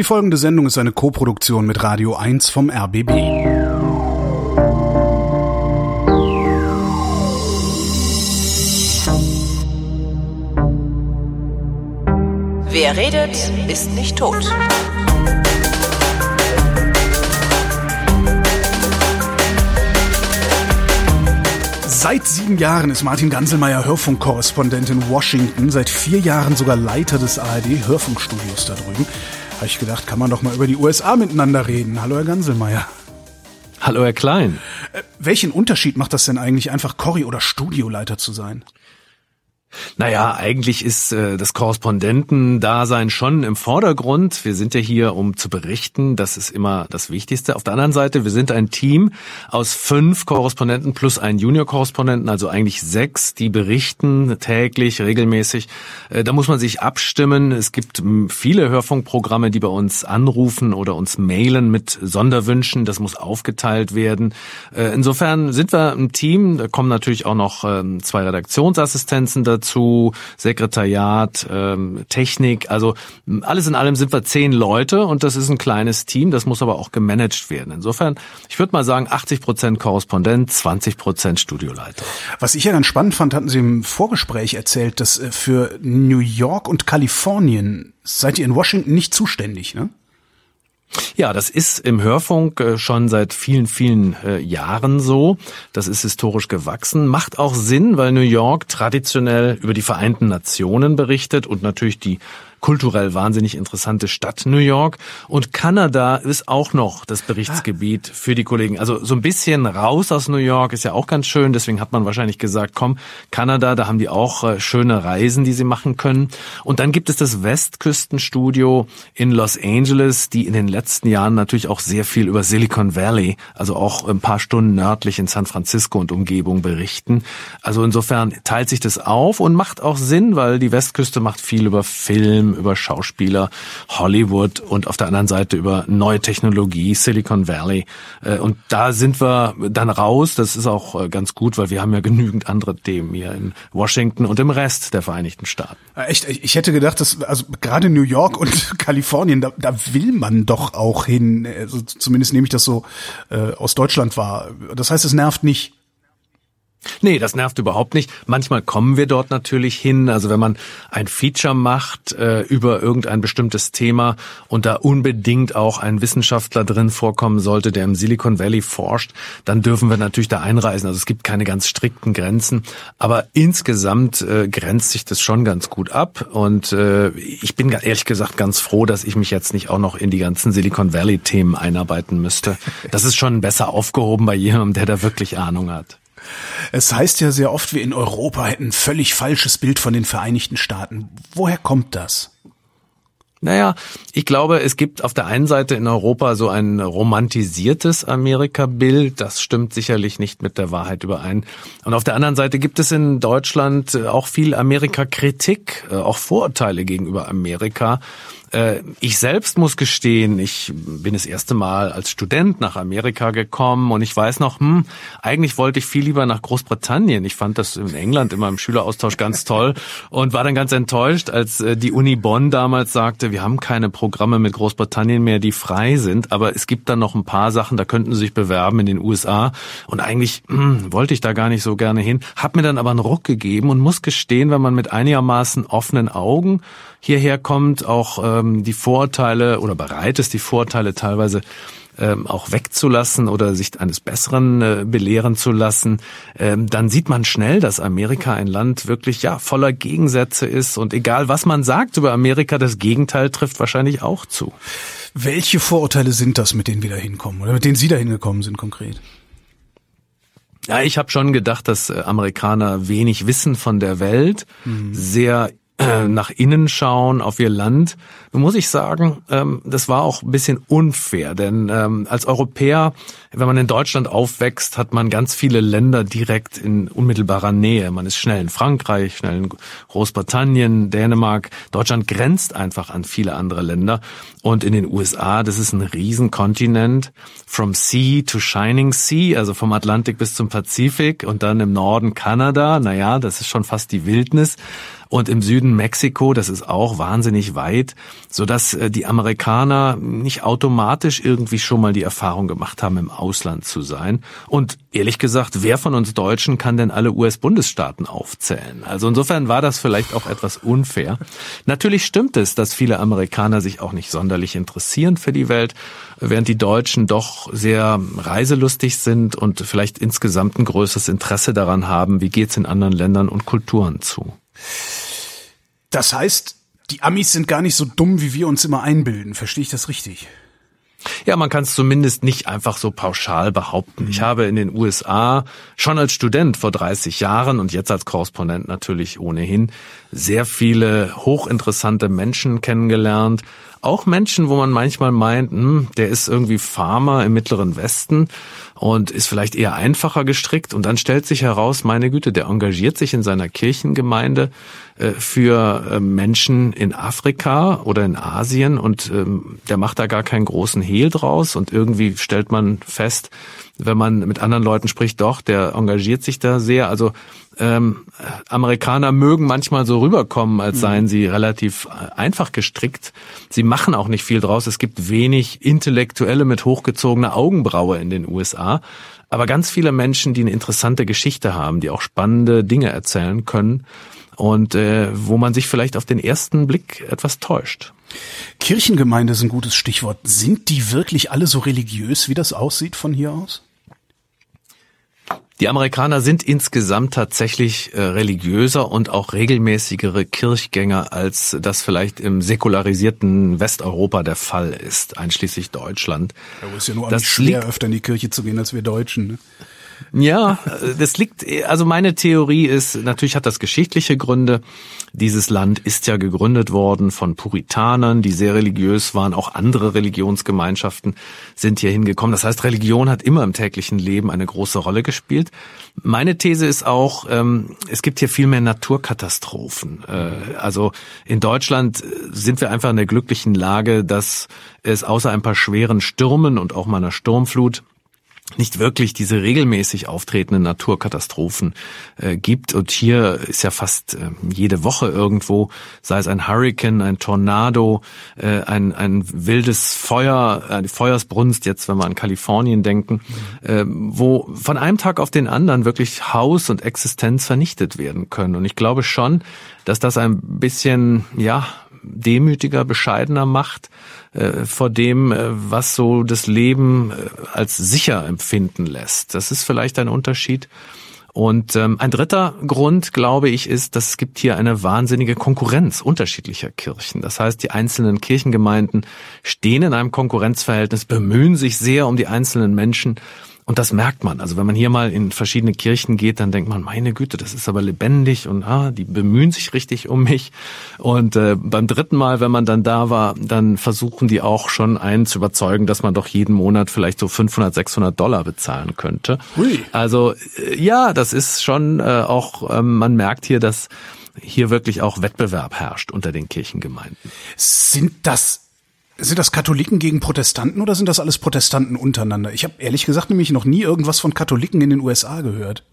Die folgende Sendung ist eine Koproduktion mit Radio 1 vom RBB. Wer redet, ist nicht tot. Seit sieben Jahren ist Martin Ganselmeier Hörfunkkorrespondent in Washington, seit vier Jahren sogar Leiter des ARD-Hörfunkstudios da drüben. Habe ich gedacht, kann man doch mal über die USA miteinander reden. Hallo, Herr Ganselmeier. Hallo, Herr Klein. Äh, welchen Unterschied macht das denn eigentlich, einfach Corrie oder Studioleiter zu sein? Naja, eigentlich ist äh, das Korrespondentendasein schon im Vordergrund. Wir sind ja hier, um zu berichten. Das ist immer das Wichtigste. Auf der anderen Seite, wir sind ein Team aus fünf Korrespondenten plus einen Junior-Korrespondenten, also eigentlich sechs, die berichten täglich, regelmäßig. Äh, da muss man sich abstimmen. Es gibt viele Hörfunkprogramme, die bei uns anrufen oder uns mailen mit Sonderwünschen. Das muss aufgeteilt werden. Äh, insofern sind wir ein Team. Da kommen natürlich auch noch ähm, zwei Redaktionsassistenzen dazu dazu, Sekretariat, ähm, Technik. Also alles in allem sind wir zehn Leute und das ist ein kleines Team. Das muss aber auch gemanagt werden. Insofern, ich würde mal sagen, 80 Prozent Korrespondent, 20 Prozent Studioleiter. Was ich ja ganz spannend fand, hatten Sie im Vorgespräch erzählt, dass äh, für New York und Kalifornien seid ihr in Washington nicht zuständig, ne? Ja, das ist im Hörfunk äh, schon seit vielen, vielen äh, Jahren so. Das ist historisch gewachsen. Macht auch Sinn, weil New York traditionell über die Vereinten Nationen berichtet und natürlich die kulturell wahnsinnig interessante Stadt New York. Und Kanada ist auch noch das Berichtsgebiet für die Kollegen. Also so ein bisschen raus aus New York ist ja auch ganz schön. Deswegen hat man wahrscheinlich gesagt, komm, Kanada, da haben die auch äh, schöne Reisen, die sie machen können. Und dann gibt es das Westküstenstudio in Los Angeles, die in den letzten Jahren natürlich auch sehr viel über Silicon Valley, also auch ein paar Stunden nördlich in San Francisco und Umgebung berichten. Also insofern teilt sich das auf und macht auch Sinn, weil die Westküste macht viel über Film, über Schauspieler, Hollywood und auf der anderen Seite über neue Technologie, Silicon Valley. Äh, und da sind wir dann raus. Das ist auch äh, ganz gut, weil wir haben ja genügend andere Themen hier in Washington und im Rest der Vereinigten Staaten. Äh, echt, ich hätte gedacht, dass also gerade New York und Kalifornien, da, da will man doch auch hin. Also zumindest nehme ich das so äh, aus Deutschland wahr. Das heißt, es nervt nicht. Nee, das nervt überhaupt nicht. Manchmal kommen wir dort natürlich hin. Also wenn man ein Feature macht äh, über irgendein bestimmtes Thema und da unbedingt auch ein Wissenschaftler drin vorkommen sollte, der im Silicon Valley forscht, dann dürfen wir natürlich da einreisen. Also es gibt keine ganz strikten Grenzen. Aber insgesamt äh, grenzt sich das schon ganz gut ab. Und äh, ich bin ehrlich gesagt ganz froh, dass ich mich jetzt nicht auch noch in die ganzen Silicon Valley-Themen einarbeiten müsste. Das ist schon besser aufgehoben bei jemandem, der da wirklich Ahnung hat. Es heißt ja sehr oft, wir in Europa hätten ein völlig falsches Bild von den Vereinigten Staaten. Woher kommt das? Naja, ich glaube, es gibt auf der einen Seite in Europa so ein romantisiertes Amerika-Bild. Das stimmt sicherlich nicht mit der Wahrheit überein. Und auf der anderen Seite gibt es in Deutschland auch viel Amerika-Kritik, äh, auch Vorurteile gegenüber Amerika. Äh, ich selbst muss gestehen, ich bin das erste Mal als Student nach Amerika gekommen und ich weiß noch, hm, eigentlich wollte ich viel lieber nach Großbritannien. Ich fand das in England immer im Schüleraustausch ganz toll und war dann ganz enttäuscht, als äh, die Uni Bonn damals sagte, wir haben keine Programme mit Großbritannien mehr, die frei sind, aber es gibt dann noch ein paar Sachen, da könnten Sie sich bewerben in den USA und eigentlich hm, wollte ich da gar nicht so gerne hin, hab mir dann aber einen Ruck gegeben und muss gestehen, wenn man mit einigermaßen offenen Augen hierher kommt, auch ähm, die Vorurteile oder bereit ist, die Vorurteile teilweise ähm, auch wegzulassen oder sich eines Besseren äh, belehren zu lassen, ähm, dann sieht man schnell, dass Amerika ein Land wirklich ja voller Gegensätze ist und egal was man sagt über Amerika, das Gegenteil trifft wahrscheinlich auch zu. Welche Vorurteile sind das, mit denen wir da hinkommen oder mit denen Sie da hingekommen sind konkret? Ja, ich habe schon gedacht, dass äh, Amerikaner wenig wissen von der Welt, mhm. sehr nach innen schauen, auf ihr Land. Muss ich sagen, ähm, das war auch ein bisschen unfair, denn ähm, als Europäer, wenn man in Deutschland aufwächst, hat man ganz viele Länder direkt in unmittelbarer Nähe. Man ist schnell in Frankreich, schnell in Großbritannien, Dänemark. Deutschland grenzt einfach an viele andere Länder. Und in den USA, das ist ein Riesenkontinent, from sea to shining sea, also vom Atlantik bis zum Pazifik und dann im Norden Kanada. Naja, das ist schon fast die Wildnis. Und im Süden Mexiko, das ist auch wahnsinnig weit, so dass äh, die Amerikaner nicht automatisch irgendwie schon mal die Erfahrung gemacht haben, im Ausland zu sein. Und ehrlich gesagt, wer von uns Deutschen kann denn alle US-Bundesstaaten aufzählen? Also insofern war das vielleicht auch etwas unfair. Natürlich stimmt es, dass viele Amerikaner sich auch nicht sonderlich interessieren für die Welt, während die Deutschen doch sehr reiselustig sind und vielleicht insgesamt ein größeres Interesse daran haben, wie geht's in anderen Ländern und Kulturen zu. Das heißt, die Amis sind gar nicht so dumm, wie wir uns immer einbilden. Verstehe ich das richtig? Ja, man kann es zumindest nicht einfach so pauschal behaupten. Ich habe in den USA schon als Student vor 30 Jahren und jetzt als Korrespondent natürlich ohnehin sehr viele hochinteressante Menschen kennengelernt. Auch Menschen, wo man manchmal meint, hm, der ist irgendwie Farmer im Mittleren Westen und ist vielleicht eher einfacher gestrickt. Und dann stellt sich heraus, meine Güte, der engagiert sich in seiner Kirchengemeinde äh, für äh, Menschen in Afrika oder in Asien und ähm, der macht da gar keinen großen Hehl draus. Und irgendwie stellt man fest, wenn man mit anderen Leuten spricht, doch, der engagiert sich da sehr. Also ähm, Amerikaner mögen manchmal so rüberkommen, als mhm. seien sie relativ äh, einfach gestrickt. Sie machen auch nicht viel draus. Es gibt wenig Intellektuelle mit hochgezogener Augenbraue in den USA. Aber ganz viele Menschen, die eine interessante Geschichte haben, die auch spannende Dinge erzählen können und äh, wo man sich vielleicht auf den ersten Blick etwas täuscht. Kirchengemeinde ist ein gutes Stichwort. Sind die wirklich alle so religiös, wie das aussieht von hier aus? Die Amerikaner sind insgesamt tatsächlich äh, religiöser und auch regelmäßigere Kirchgänger, als das vielleicht im säkularisierten Westeuropa der Fall ist, einschließlich Deutschland. Ja, ist ja nur das schwer, öfter in die Kirche zu gehen als wir Deutschen. Ne? Ja, das liegt, also meine Theorie ist, natürlich hat das geschichtliche Gründe. Dieses Land ist ja gegründet worden von Puritanern, die sehr religiös waren. Auch andere Religionsgemeinschaften sind hier hingekommen. Das heißt, Religion hat immer im täglichen Leben eine große Rolle gespielt. Meine These ist auch, ähm, es gibt hier viel mehr Naturkatastrophen. Äh, also in Deutschland sind wir einfach in der glücklichen Lage, dass es außer ein paar schweren Stürmen und auch mal einer Sturmflut nicht wirklich diese regelmäßig auftretenden Naturkatastrophen äh, gibt. Und hier ist ja fast äh, jede Woche irgendwo, sei es ein Hurricane, ein Tornado, äh, ein, ein wildes Feuer, eine Feuersbrunst, jetzt wenn wir an Kalifornien denken, äh, wo von einem Tag auf den anderen wirklich Haus und Existenz vernichtet werden können. Und ich glaube schon, dass das ein bisschen, ja, demütiger, bescheidener macht äh, vor dem, äh, was so das Leben äh, als sicher empfinden lässt. Das ist vielleicht ein Unterschied. Und ähm, ein dritter Grund, glaube ich, ist, dass es gibt hier eine wahnsinnige Konkurrenz unterschiedlicher Kirchen. Das heißt, die einzelnen Kirchengemeinden stehen in einem Konkurrenzverhältnis, bemühen sich sehr um die einzelnen Menschen und das merkt man. Also wenn man hier mal in verschiedene Kirchen geht, dann denkt man, meine Güte, das ist aber lebendig und ah, die bemühen sich richtig um mich. Und äh, beim dritten Mal, wenn man dann da war, dann versuchen die auch schon einen zu überzeugen, dass man doch jeden Monat vielleicht so 500, 600 Dollar bezahlen könnte. Hui. Also äh, ja, das ist schon äh, auch, äh, man merkt hier, dass hier wirklich auch Wettbewerb herrscht unter den Kirchengemeinden. Sind das sind das Katholiken gegen Protestanten oder sind das alles Protestanten untereinander? Ich habe ehrlich gesagt nämlich noch nie irgendwas von Katholiken in den USA gehört.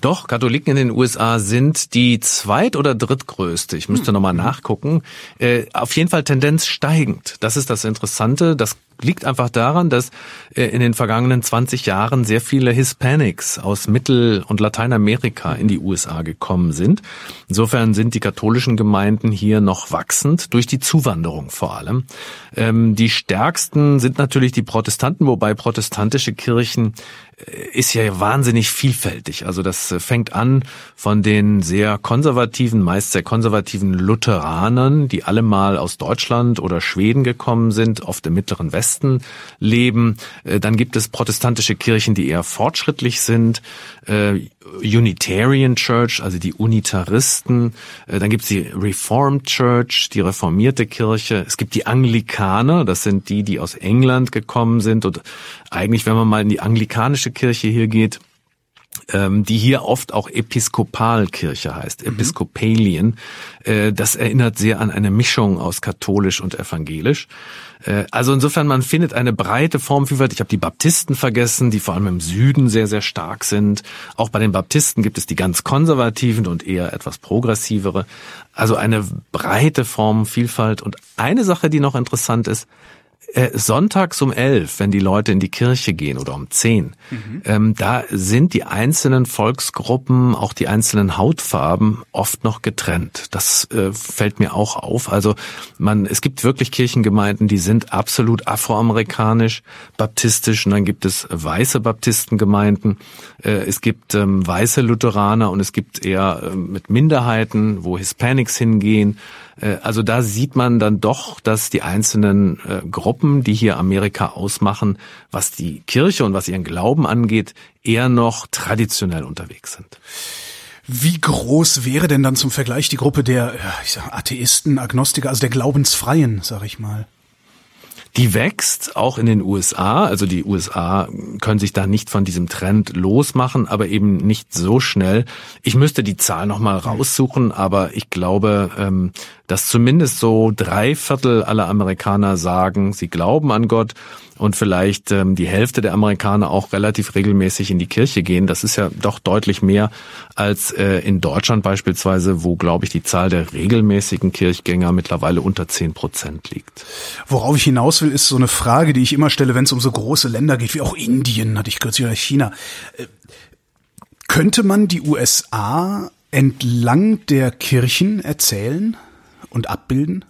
Doch, Katholiken in den USA sind die zweit- oder drittgrößte. Ich müsste hm. nochmal nachgucken. Äh, auf jeden Fall Tendenz steigend. Das ist das Interessante. Das liegt einfach daran, dass äh, in den vergangenen 20 Jahren sehr viele Hispanics aus Mittel- und Lateinamerika in die USA gekommen sind. Insofern sind die katholischen Gemeinden hier noch wachsend, durch die Zuwanderung vor allem. Ähm, die stärksten sind natürlich die Protestanten, wobei protestantische Kirchen äh, ist ja wahnsinnig vielfältig. Also das äh, fängt an von den sehr konservativen, meist sehr konservativen Lutheranern, die alle mal aus Deutschland oder Schweden gekommen sind, oft im mittleren Westen Westen leben. Äh, dann gibt es protestantische Kirchen, die eher fortschrittlich sind. Äh, Unitarian Church, also die Unitaristen. Äh, dann gibt es die Reformed Church, die reformierte Kirche. Es gibt die Anglikaner, das sind die, die aus England gekommen sind. Und eigentlich, wenn man mal in die anglikanische Kirche hier geht, ähm, die hier oft auch Episkopalkirche heißt, mhm. Episcopalien. Äh, das erinnert sehr an eine Mischung aus katholisch und evangelisch. Äh, also insofern, man findet eine breite Formvielfalt. Ich habe die Baptisten vergessen, die vor allem im Süden sehr, sehr stark sind. Auch bei den Baptisten gibt es die ganz konservativen und eher etwas progressivere. Also eine breite Formvielfalt. Und eine Sache, die noch interessant ist, sonntags um elf, wenn die Leute in die Kirche gehen oder um zehn, mhm. ähm, da sind die einzelnen Volksgruppen, auch die einzelnen Hautfarben oft noch getrennt. Das äh, fällt mir auch auf. Also man, es gibt wirklich Kirchengemeinden, die sind absolut afroamerikanisch, baptistisch und dann gibt es weiße Baptistengemeinden. Äh, es gibt ähm, weiße Lutheraner und es gibt eher äh, mit Minderheiten, wo Hispanics hingehen. Äh, also da sieht man dann doch, dass die einzelnen äh, Gruppen, die hier Amerika ausmachen, was die Kirche und was ihren Glauben angeht, eher noch traditionell unterwegs sind. Wie groß wäre denn dann zum Vergleich die Gruppe der ich sag, Atheisten, Agnostiker, also der Glaubensfreien, sag ich mal? Die wächst auch in den USA. Also die USA können sich da nicht von diesem Trend losmachen, aber eben nicht so schnell. Ich müsste die Zahl nochmal raussuchen, aber ich glaube, ähm, dass zumindest so drei Viertel aller Amerikaner sagen, sie glauben an Gott und vielleicht ähm, die Hälfte der Amerikaner auch relativ regelmäßig in die Kirche gehen. Das ist ja doch deutlich mehr als äh, in Deutschland beispielsweise, wo, glaube ich, die Zahl der regelmäßigen Kirchgänger mittlerweile unter zehn Prozent liegt. Worauf ich hinaus will, ist so eine Frage, die ich immer stelle, wenn es um so große Länder geht, wie auch Indien, hatte ich kürzlich, oder China. Äh, könnte man die USA entlang der Kirchen erzählen? und abbilden?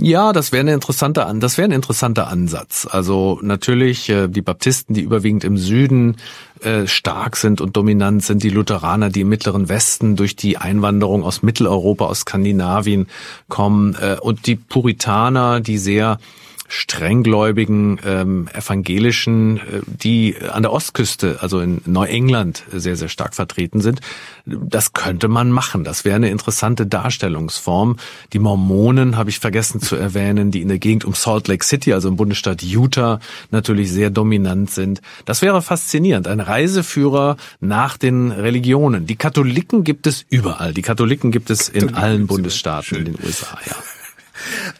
Ja, das wäre eine interessante An das wäre ein interessanter Ansatz. Also natürlich äh, die Baptisten, die überwiegend im Süden äh, stark sind und dominant sind, die Lutheraner, die im mittleren Westen durch die Einwanderung aus Mitteleuropa, aus Skandinavien kommen äh, und die Puritaner, die sehr strenggläubigen ähm, evangelischen, äh, die an der Ostküste, also in Neuengland, sehr, sehr stark vertreten sind. Das könnte man machen. Das wäre eine interessante Darstellungsform. Die Mormonen habe ich vergessen zu erwähnen, die in der Gegend um Salt Lake City, also im Bundesstaat Utah, natürlich sehr dominant sind. Das wäre faszinierend. Ein Reiseführer nach den Religionen. Die Katholiken gibt es überall. Die Katholiken gibt es in allen Bundesstaaten in den USA, ja.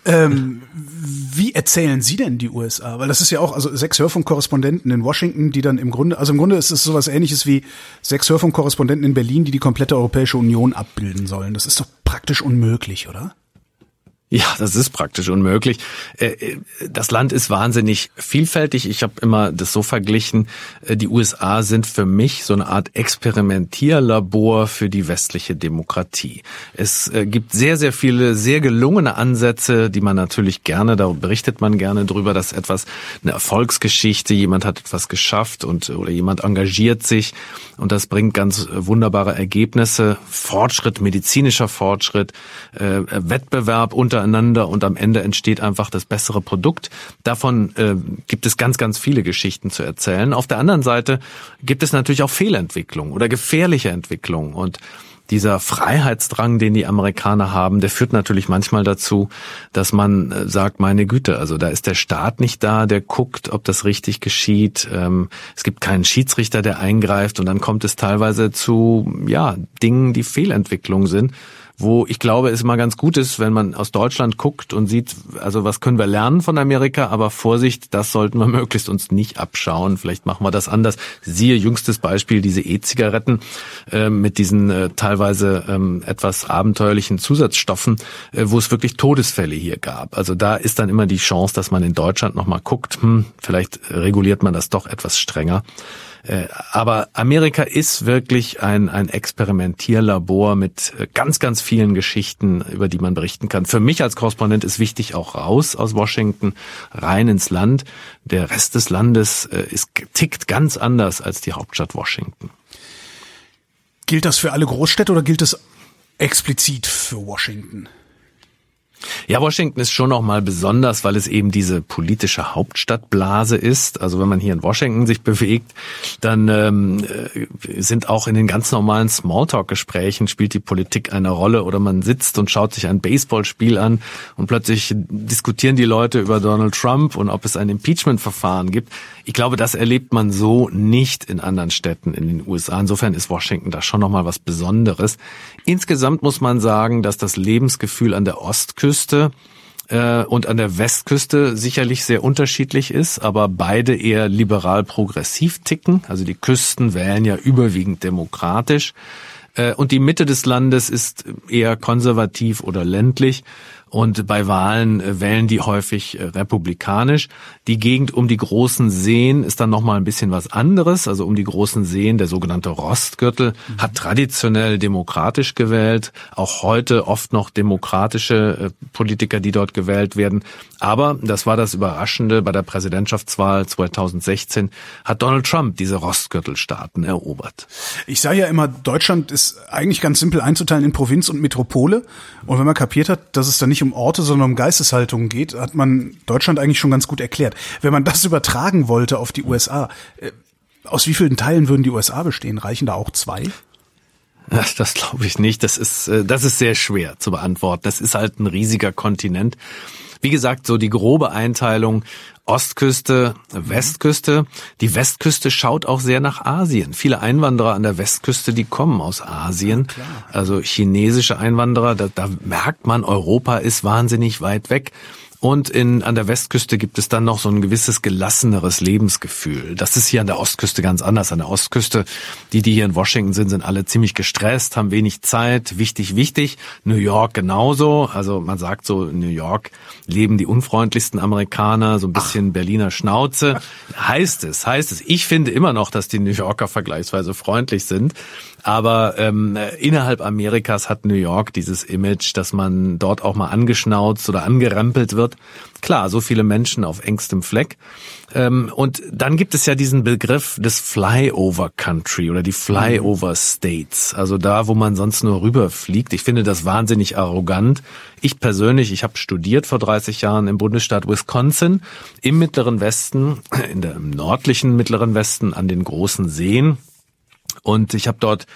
Ähm, wie erzählen Sie denn die USA? Weil das ist ja auch, also sechs Hörfunkkorrespondenten in Washington, die dann im Grunde, also im Grunde ist es sowas ähnliches wie sechs Hörfunkkorrespondenten in Berlin, die die komplette Europäische Union abbilden sollen. Das ist doch praktisch unmöglich, oder? Ja, das ist praktisch unmöglich. Äh, äh, das Land ist wahnsinnig vielfältig. Ich habe immer das so verglichen, äh, die USA sind für mich so eine Art Experimentierlabor für die westliche Demokratie. Es gibt sehr, sehr viele sehr gelungene Ansätze, die man natürlich gerne, da berichtet man gerne drüber, dass etwas eine Erfolgsgeschichte, jemand hat etwas geschafft und oder jemand engagiert sich und das bringt ganz wunderbare Ergebnisse, Fortschritt, medizinischer Fortschritt, Wettbewerb unter untereinander und am Ende entsteht einfach das bessere Produkt. Davon äh, gibt es ganz, ganz viele Geschichten zu erzählen. Auf der anderen Seite gibt es natürlich auch Fehlentwicklung oder gefährliche Entwicklung und dieser Freiheitsdrang, den die Amerikaner haben, der führt natürlich manchmal dazu, dass man äh, sagt, meine Güte, also da ist der Staat nicht da, der guckt, ob das richtig geschieht. Ähm, es gibt keinen Schiedsrichter, der eingreift und dann kommt es teilweise zu, ja, Dingen, die Fehlentwicklung sind wo ich glaube, es immer ganz gut ist, wenn man aus Deutschland guckt und sieht, also was können wir lernen von Amerika, aber Vorsicht, das sollten wir möglichst uns nicht abschauen. Vielleicht machen wir das anders. Siehe jüngstes Beispiel, diese E-Zigaretten äh, mit diesen äh, teilweise ähm, etwas abenteuerlichen Zusatzstoffen, äh, wo es wirklich Todesfälle hier gab. Also da ist dann immer die Chance, dass man in Deutschland nochmal guckt, hm, vielleicht reguliert man das doch etwas strenger. Äh, aber Amerika ist wirklich ein, ein Experimentierlabor mit äh, ganz, ganz vielen Geschichten, über die man berichten kann. Für mich als Korrespondent ist wichtig auch raus aus Washington, rein ins Land. Der Rest des Landes äh, ist, tickt ganz anders als die Hauptstadt Washington. Gilt das für alle Großstädte oder gilt das explizit für Washington? Ja, Washington ist schon noch mal besonders, weil es eben diese politische Hauptstadtblase ist. Also wenn man hier in Washington sich bewegt, dann ähm, äh, sind auch in den ganz normalen Smalltalk-Gesprächen spielt die Politik eine Rolle oder man sitzt und schaut sich ein Baseballspiel an und plötzlich diskutieren die Leute über Donald Trump und ob es ein Impeachment-Verfahren gibt. Ich glaube, das erlebt man so nicht in anderen Städten in den USA. Insofern ist Washington da schon noch mal was Besonderes. Insgesamt muss man sagen, dass das Lebensgefühl an der Ostküste äh, und an der Westküste sicherlich sehr unterschiedlich ist, aber beide eher liberal-progressiv ticken. Also die Küsten wählen ja überwiegend demokratisch äh, und die Mitte des Landes ist eher konservativ oder ländlich. Und bei Wahlen äh, wählen die häufig äh, republikanisch. Die Gegend um die großen Seen ist dann nochmal ein bisschen was anderes. Also um die großen Seen, der sogenannte Rostgürtel, mhm. hat traditionell demokratisch gewählt. Auch heute oft noch demokratische äh, Politiker, die dort gewählt werden. Aber, das war das Überraschende, bei der Präsidentschaftswahl 2016 hat Donald Trump diese Rostgürtelstaaten erobert. Ich sage ja immer, Deutschland ist eigentlich ganz simpel einzuteilen in Provinz und Metropole. Und wenn man kapiert hat, dass es dann nicht nicht um Orte, sondern um Geisteshaltungen geht, hat man Deutschland eigentlich schon ganz gut erklärt. Wenn man das übertragen wollte auf die USA, äh, aus wie vielen Teilen würden die USA bestehen? Reichen da auch zwei? Das, das glaube ich nicht. Das ist, äh, das ist sehr schwer zu beantworten. Das ist halt ein riesiger Kontinent. Wie gesagt, so die grobe Einteilung Ostküste, Westküste. Die Westküste schaut auch sehr nach Asien. Viele Einwanderer an der Westküste, die kommen aus Asien. Also chinesische Einwanderer, da, da merkt man, Europa ist wahnsinnig weit weg. Und in, an der Westküste gibt es dann noch so ein gewisses gelasseneres Lebensgefühl. Das ist hier an der Ostküste ganz anders. An der Ostküste, die, die hier in Washington sind, sind alle ziemlich gestresst, haben wenig Zeit. Wichtig, wichtig. New York genauso. Also man sagt so, in New York leben die unfreundlichsten Amerikaner, so ein bisschen Ach. Berliner Schnauze. Heißt es, heißt es. Ich finde immer noch, dass die New Yorker vergleichsweise freundlich sind. Aber ähm, innerhalb Amerikas hat New York dieses Image, dass man dort auch mal angeschnauzt oder angerempelt wird. Klar, so viele Menschen auf engstem Fleck. Ähm, und dann gibt es ja diesen Begriff des Flyover Country oder die Flyover States. Also da, wo man sonst nur rüberfliegt. Ich finde das wahnsinnig arrogant. Ich persönlich, ich habe studiert vor 30 Jahren im Bundesstaat Wisconsin, im Mittleren Westen, in der, im nördlichen Mittleren Westen an den großen Seen und ich habe dort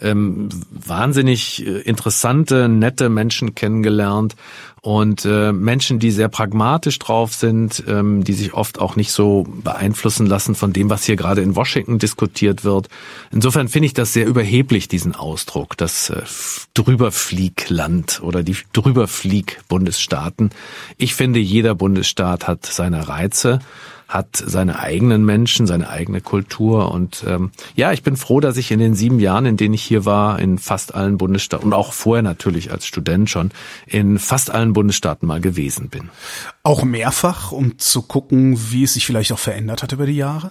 ähm, wahnsinnig äh, interessante, nette Menschen kennengelernt und äh, Menschen, die sehr pragmatisch drauf sind, ähm, die sich oft auch nicht so beeinflussen lassen von dem, was hier gerade in Washington diskutiert wird. Insofern finde ich das sehr überheblich, diesen Ausdruck, das äh, Drüberfliegland oder die Drüberflieg-Bundesstaaten. Ich finde, jeder Bundesstaat hat seine Reize hat seine eigenen Menschen, seine eigene Kultur. Und ähm, ja, ich bin froh, dass ich in den sieben Jahren, in denen ich hier war, in fast allen Bundesstaaten und auch vorher natürlich als Student schon, in fast allen Bundesstaaten mal gewesen bin. Auch mehrfach, um zu gucken, wie es sich vielleicht auch verändert hat über die Jahre?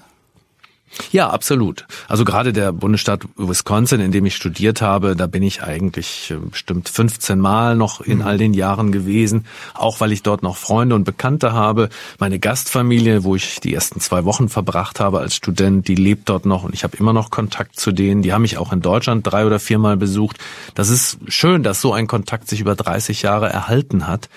Ja, absolut. Also gerade der Bundesstaat Wisconsin, in dem ich studiert habe, da bin ich eigentlich äh, bestimmt 15 Mal noch in mhm. all den Jahren gewesen, auch weil ich dort noch Freunde und Bekannte habe. Meine Gastfamilie, wo ich die ersten zwei Wochen verbracht habe als Student, die lebt dort noch und ich habe immer noch Kontakt zu denen. Die haben mich auch in Deutschland drei oder viermal besucht. Das ist schön, dass so ein Kontakt sich über 30 Jahre erhalten hat.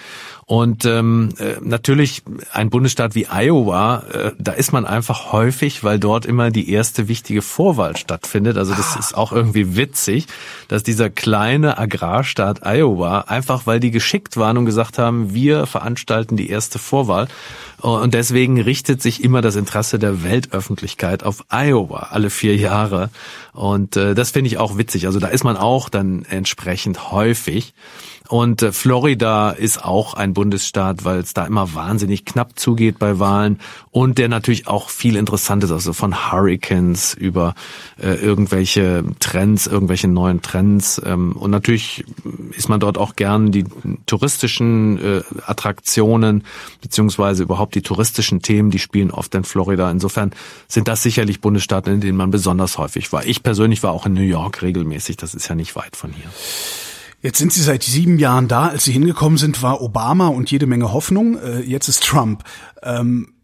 Und ähm, äh, natürlich ein Bundesstaat wie Iowa, äh, da ist man einfach häufig, weil dort immer die erste wichtige Vorwahl stattfindet. Also das ah. ist auch irgendwie witzig, dass dieser kleine Agrarstaat Iowa, einfach weil die geschickt waren und gesagt haben, wir veranstalten die erste Vorwahl. Und deswegen richtet sich immer das Interesse der Weltöffentlichkeit auf Iowa alle vier Jahre. Und äh, das finde ich auch witzig. Also da ist man auch dann entsprechend häufig. Und äh, Florida ist auch ein Bundesstaat, weil es da immer wahnsinnig knapp zugeht bei Wahlen und der natürlich auch viel Interessantes, also von Hurricanes über äh, irgendwelche Trends, irgendwelche neuen Trends. Ähm, und natürlich ist man dort auch gern die touristischen äh, Attraktionen beziehungsweise überhaupt die touristischen Themen, die spielen oft in Florida. Insofern sind das sicherlich Bundesstaaten, in denen man besonders häufig war. Ich persönlich war auch in New York regelmäßig, das ist ja nicht weit von hier. Jetzt sind Sie seit sieben Jahren da. Als Sie hingekommen sind, war Obama und jede Menge Hoffnung. Äh, jetzt ist Trump. Ähm,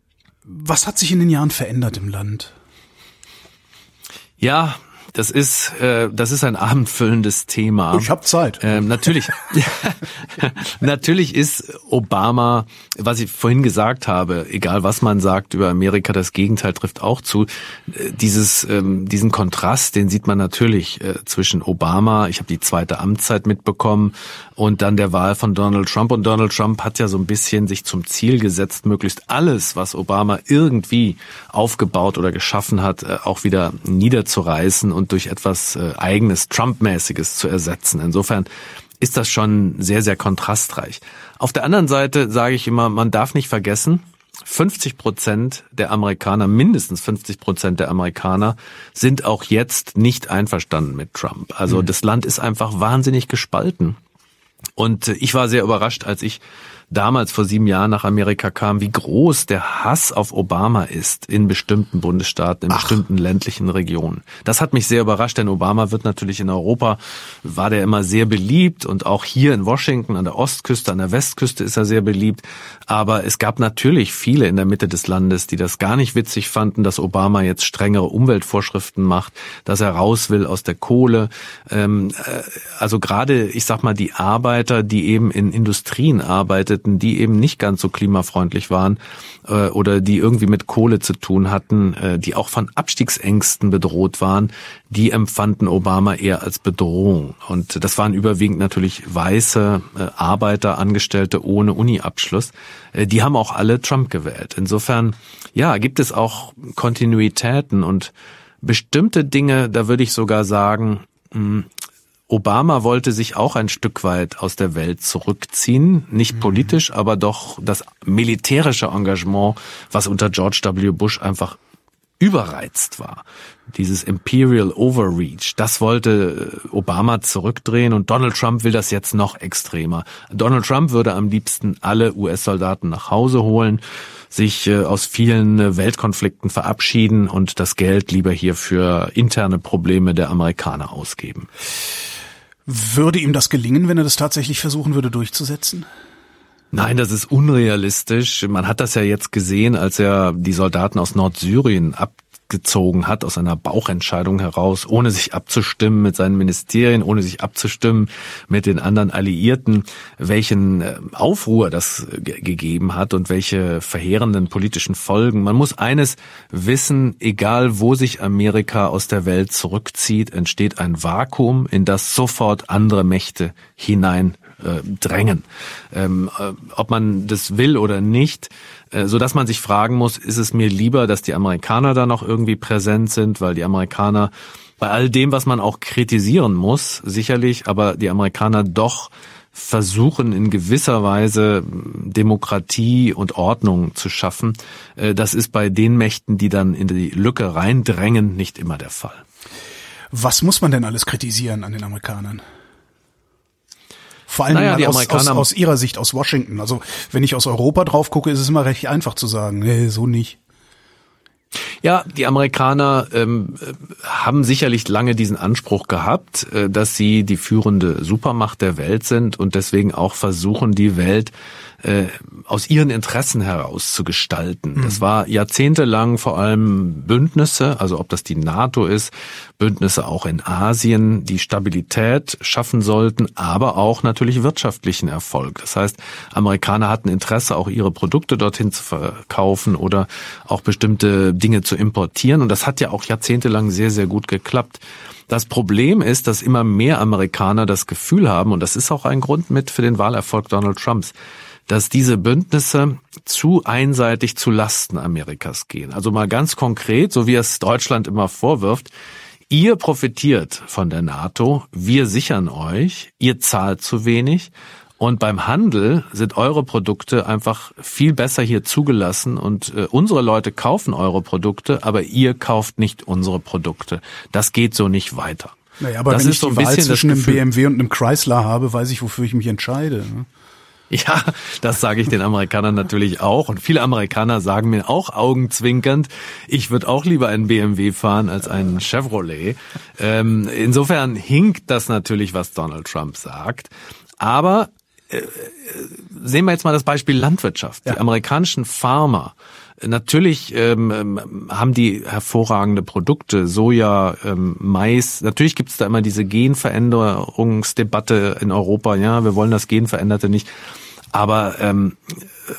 was hat sich in den Jahren verändert im Land? Ja, das ist äh, das ist ein abendfüllendes Thema. Ich habe Zeit. Ähm, natürlich, natürlich ist Obama, was ich vorhin gesagt habe, egal was man sagt über Amerika, das Gegenteil trifft auch zu. Äh, dieses ähm, diesen Kontrast, den sieht man natürlich äh, zwischen Obama, ich habe die zweite Amtszeit mitbekommen, und dann der Wahl von Donald Trump. Und Donald Trump hat ja so ein bisschen sich zum Ziel gesetzt, möglichst alles, was Obama irgendwie aufgebaut oder geschaffen hat, äh, auch wieder niederzureißen und durch etwas äh, eigenes Trump-mäßiges zu ersetzen. Insofern ist das schon sehr, sehr kontrastreich. Auf der anderen Seite sage ich immer, man darf nicht vergessen, 50 Prozent der Amerikaner, mindestens 50 Prozent der Amerikaner sind auch jetzt nicht einverstanden mit Trump. Also mhm. das Land ist einfach wahnsinnig gespalten. Und äh, ich war sehr überrascht, als ich damals vor sieben Jahren nach Amerika kam, wie groß der Hass auf Obama ist in bestimmten Bundesstaaten, in Ach. bestimmten ländlichen Regionen. Das hat mich sehr überrascht, denn Obama wird natürlich in Europa, war der immer sehr beliebt und auch hier in Washington an der Ostküste, an der Westküste ist er sehr beliebt. Aber es gab natürlich viele in der Mitte des Landes, die das gar nicht witzig fanden, dass Obama jetzt strengere Umweltvorschriften macht, dass er raus will aus der Kohle. Ähm, äh, also gerade, ich sag mal, die Arbeiter, die eben in Industrien arbeiten, arbeiteten, die eben nicht ganz so klimafreundlich waren äh, oder die irgendwie mit Kohle zu tun hatten, äh, die auch von Abstiegsängsten bedroht waren, die empfanden Obama eher als Bedrohung. Und das waren überwiegend natürlich weiße äh, Arbeiter, Angestellte ohne Uni-Abschluss. Äh, die haben auch alle Trump gewählt. Insofern, ja, gibt es auch Kontinuitäten und bestimmte Dinge, da würde ich sogar sagen, hm, Obama wollte sich auch ein Stück weit aus der Welt zurückziehen, nicht mhm. politisch, aber doch das militärische Engagement, was unter George W. Bush einfach überreizt war. Dieses Imperial Overreach, das wollte äh, Obama zurückdrehen und Donald Trump will das jetzt noch extremer. Donald Trump würde am liebsten alle US-Soldaten nach Hause holen, sich äh, aus vielen äh, Weltkonflikten verabschieden und das Geld lieber hier für interne Probleme der Amerikaner ausgeben. Würde ihm das gelingen, wenn er das tatsächlich versuchen würde durchzusetzen? Nein, das ist unrealistisch. Man hat das ja jetzt gesehen, als er die Soldaten aus Nordsyrien ab gezogen hat aus einer Bauchentscheidung heraus, ohne sich abzustimmen mit seinen Ministerien, ohne sich abzustimmen mit den anderen Alliierten, welchen äh, Aufruhr das gegeben hat und welche verheerenden politischen Folgen. Man muss eines wissen, egal wo sich Amerika aus der Welt zurückzieht, entsteht ein Vakuum, in das sofort andere Mächte hinein äh, drängen. Ähm, äh, ob man das will oder nicht, so dass man sich fragen muss, ist es mir lieber, dass die Amerikaner da noch irgendwie präsent sind, weil die Amerikaner bei all dem, was man auch kritisieren muss, sicherlich, aber die Amerikaner doch versuchen in gewisser Weise Demokratie und Ordnung zu schaffen. Äh, das ist bei den Mächten, die dann in die Lücke reindrängen, nicht immer der Fall. Was muss man denn alles kritisieren an den Amerikanern? Vor allem naja, aus, aus, aus ihrer Sicht, aus Washington. Also wenn ich aus Europa drauf gucke, ist es immer recht einfach zu sagen, nee, so nicht. Ja, die Amerikaner ähm, haben sicherlich lange diesen Anspruch gehabt, äh, dass sie die führende Supermacht der Welt sind und deswegen auch versuchen, die Welt äh, aus ihren Interessen heraus zu gestalten. Mhm. Das war jahrzehntelang vor allem Bündnisse, also ob das die NATO ist, Bündnisse auch in Asien, die Stabilität schaffen sollten, aber auch natürlich wirtschaftlichen Erfolg. Das heißt, Amerikaner hatten Interesse, auch ihre Produkte dorthin zu verkaufen oder auch bestimmte Dinge zu importieren. Und das hat ja auch jahrzehntelang sehr, sehr gut geklappt. Das Problem ist, dass immer mehr Amerikaner das Gefühl haben, und das ist auch ein Grund mit für den Wahlerfolg Donald Trumps, dass diese Bündnisse zu einseitig zu Lasten Amerikas gehen. Also mal ganz konkret, so wie es Deutschland immer vorwirft, ihr profitiert von der NATO, wir sichern euch, ihr zahlt zu wenig und beim Handel sind eure Produkte einfach viel besser hier zugelassen und äh, unsere Leute kaufen eure Produkte, aber ihr kauft nicht unsere Produkte. Das geht so nicht weiter. Naja, aber das wenn ich so ein die Wahl zwischen einem BMW und einem Chrysler habe, weiß ich, wofür ich mich entscheide. Ne? Ja, das sage ich den Amerikanern natürlich auch. Und viele Amerikaner sagen mir auch augenzwinkernd, ich würde auch lieber einen BMW fahren als einen Chevrolet. Ähm, insofern hinkt das natürlich, was Donald Trump sagt. Aber äh, sehen wir jetzt mal das Beispiel Landwirtschaft. Ja. Die amerikanischen Farmer Natürlich ähm, ähm, haben die hervorragende Produkte, Soja, ähm, Mais. Natürlich gibt es da immer diese Genveränderungsdebatte in Europa. Ja, wir wollen das Genveränderte nicht. Aber ähm,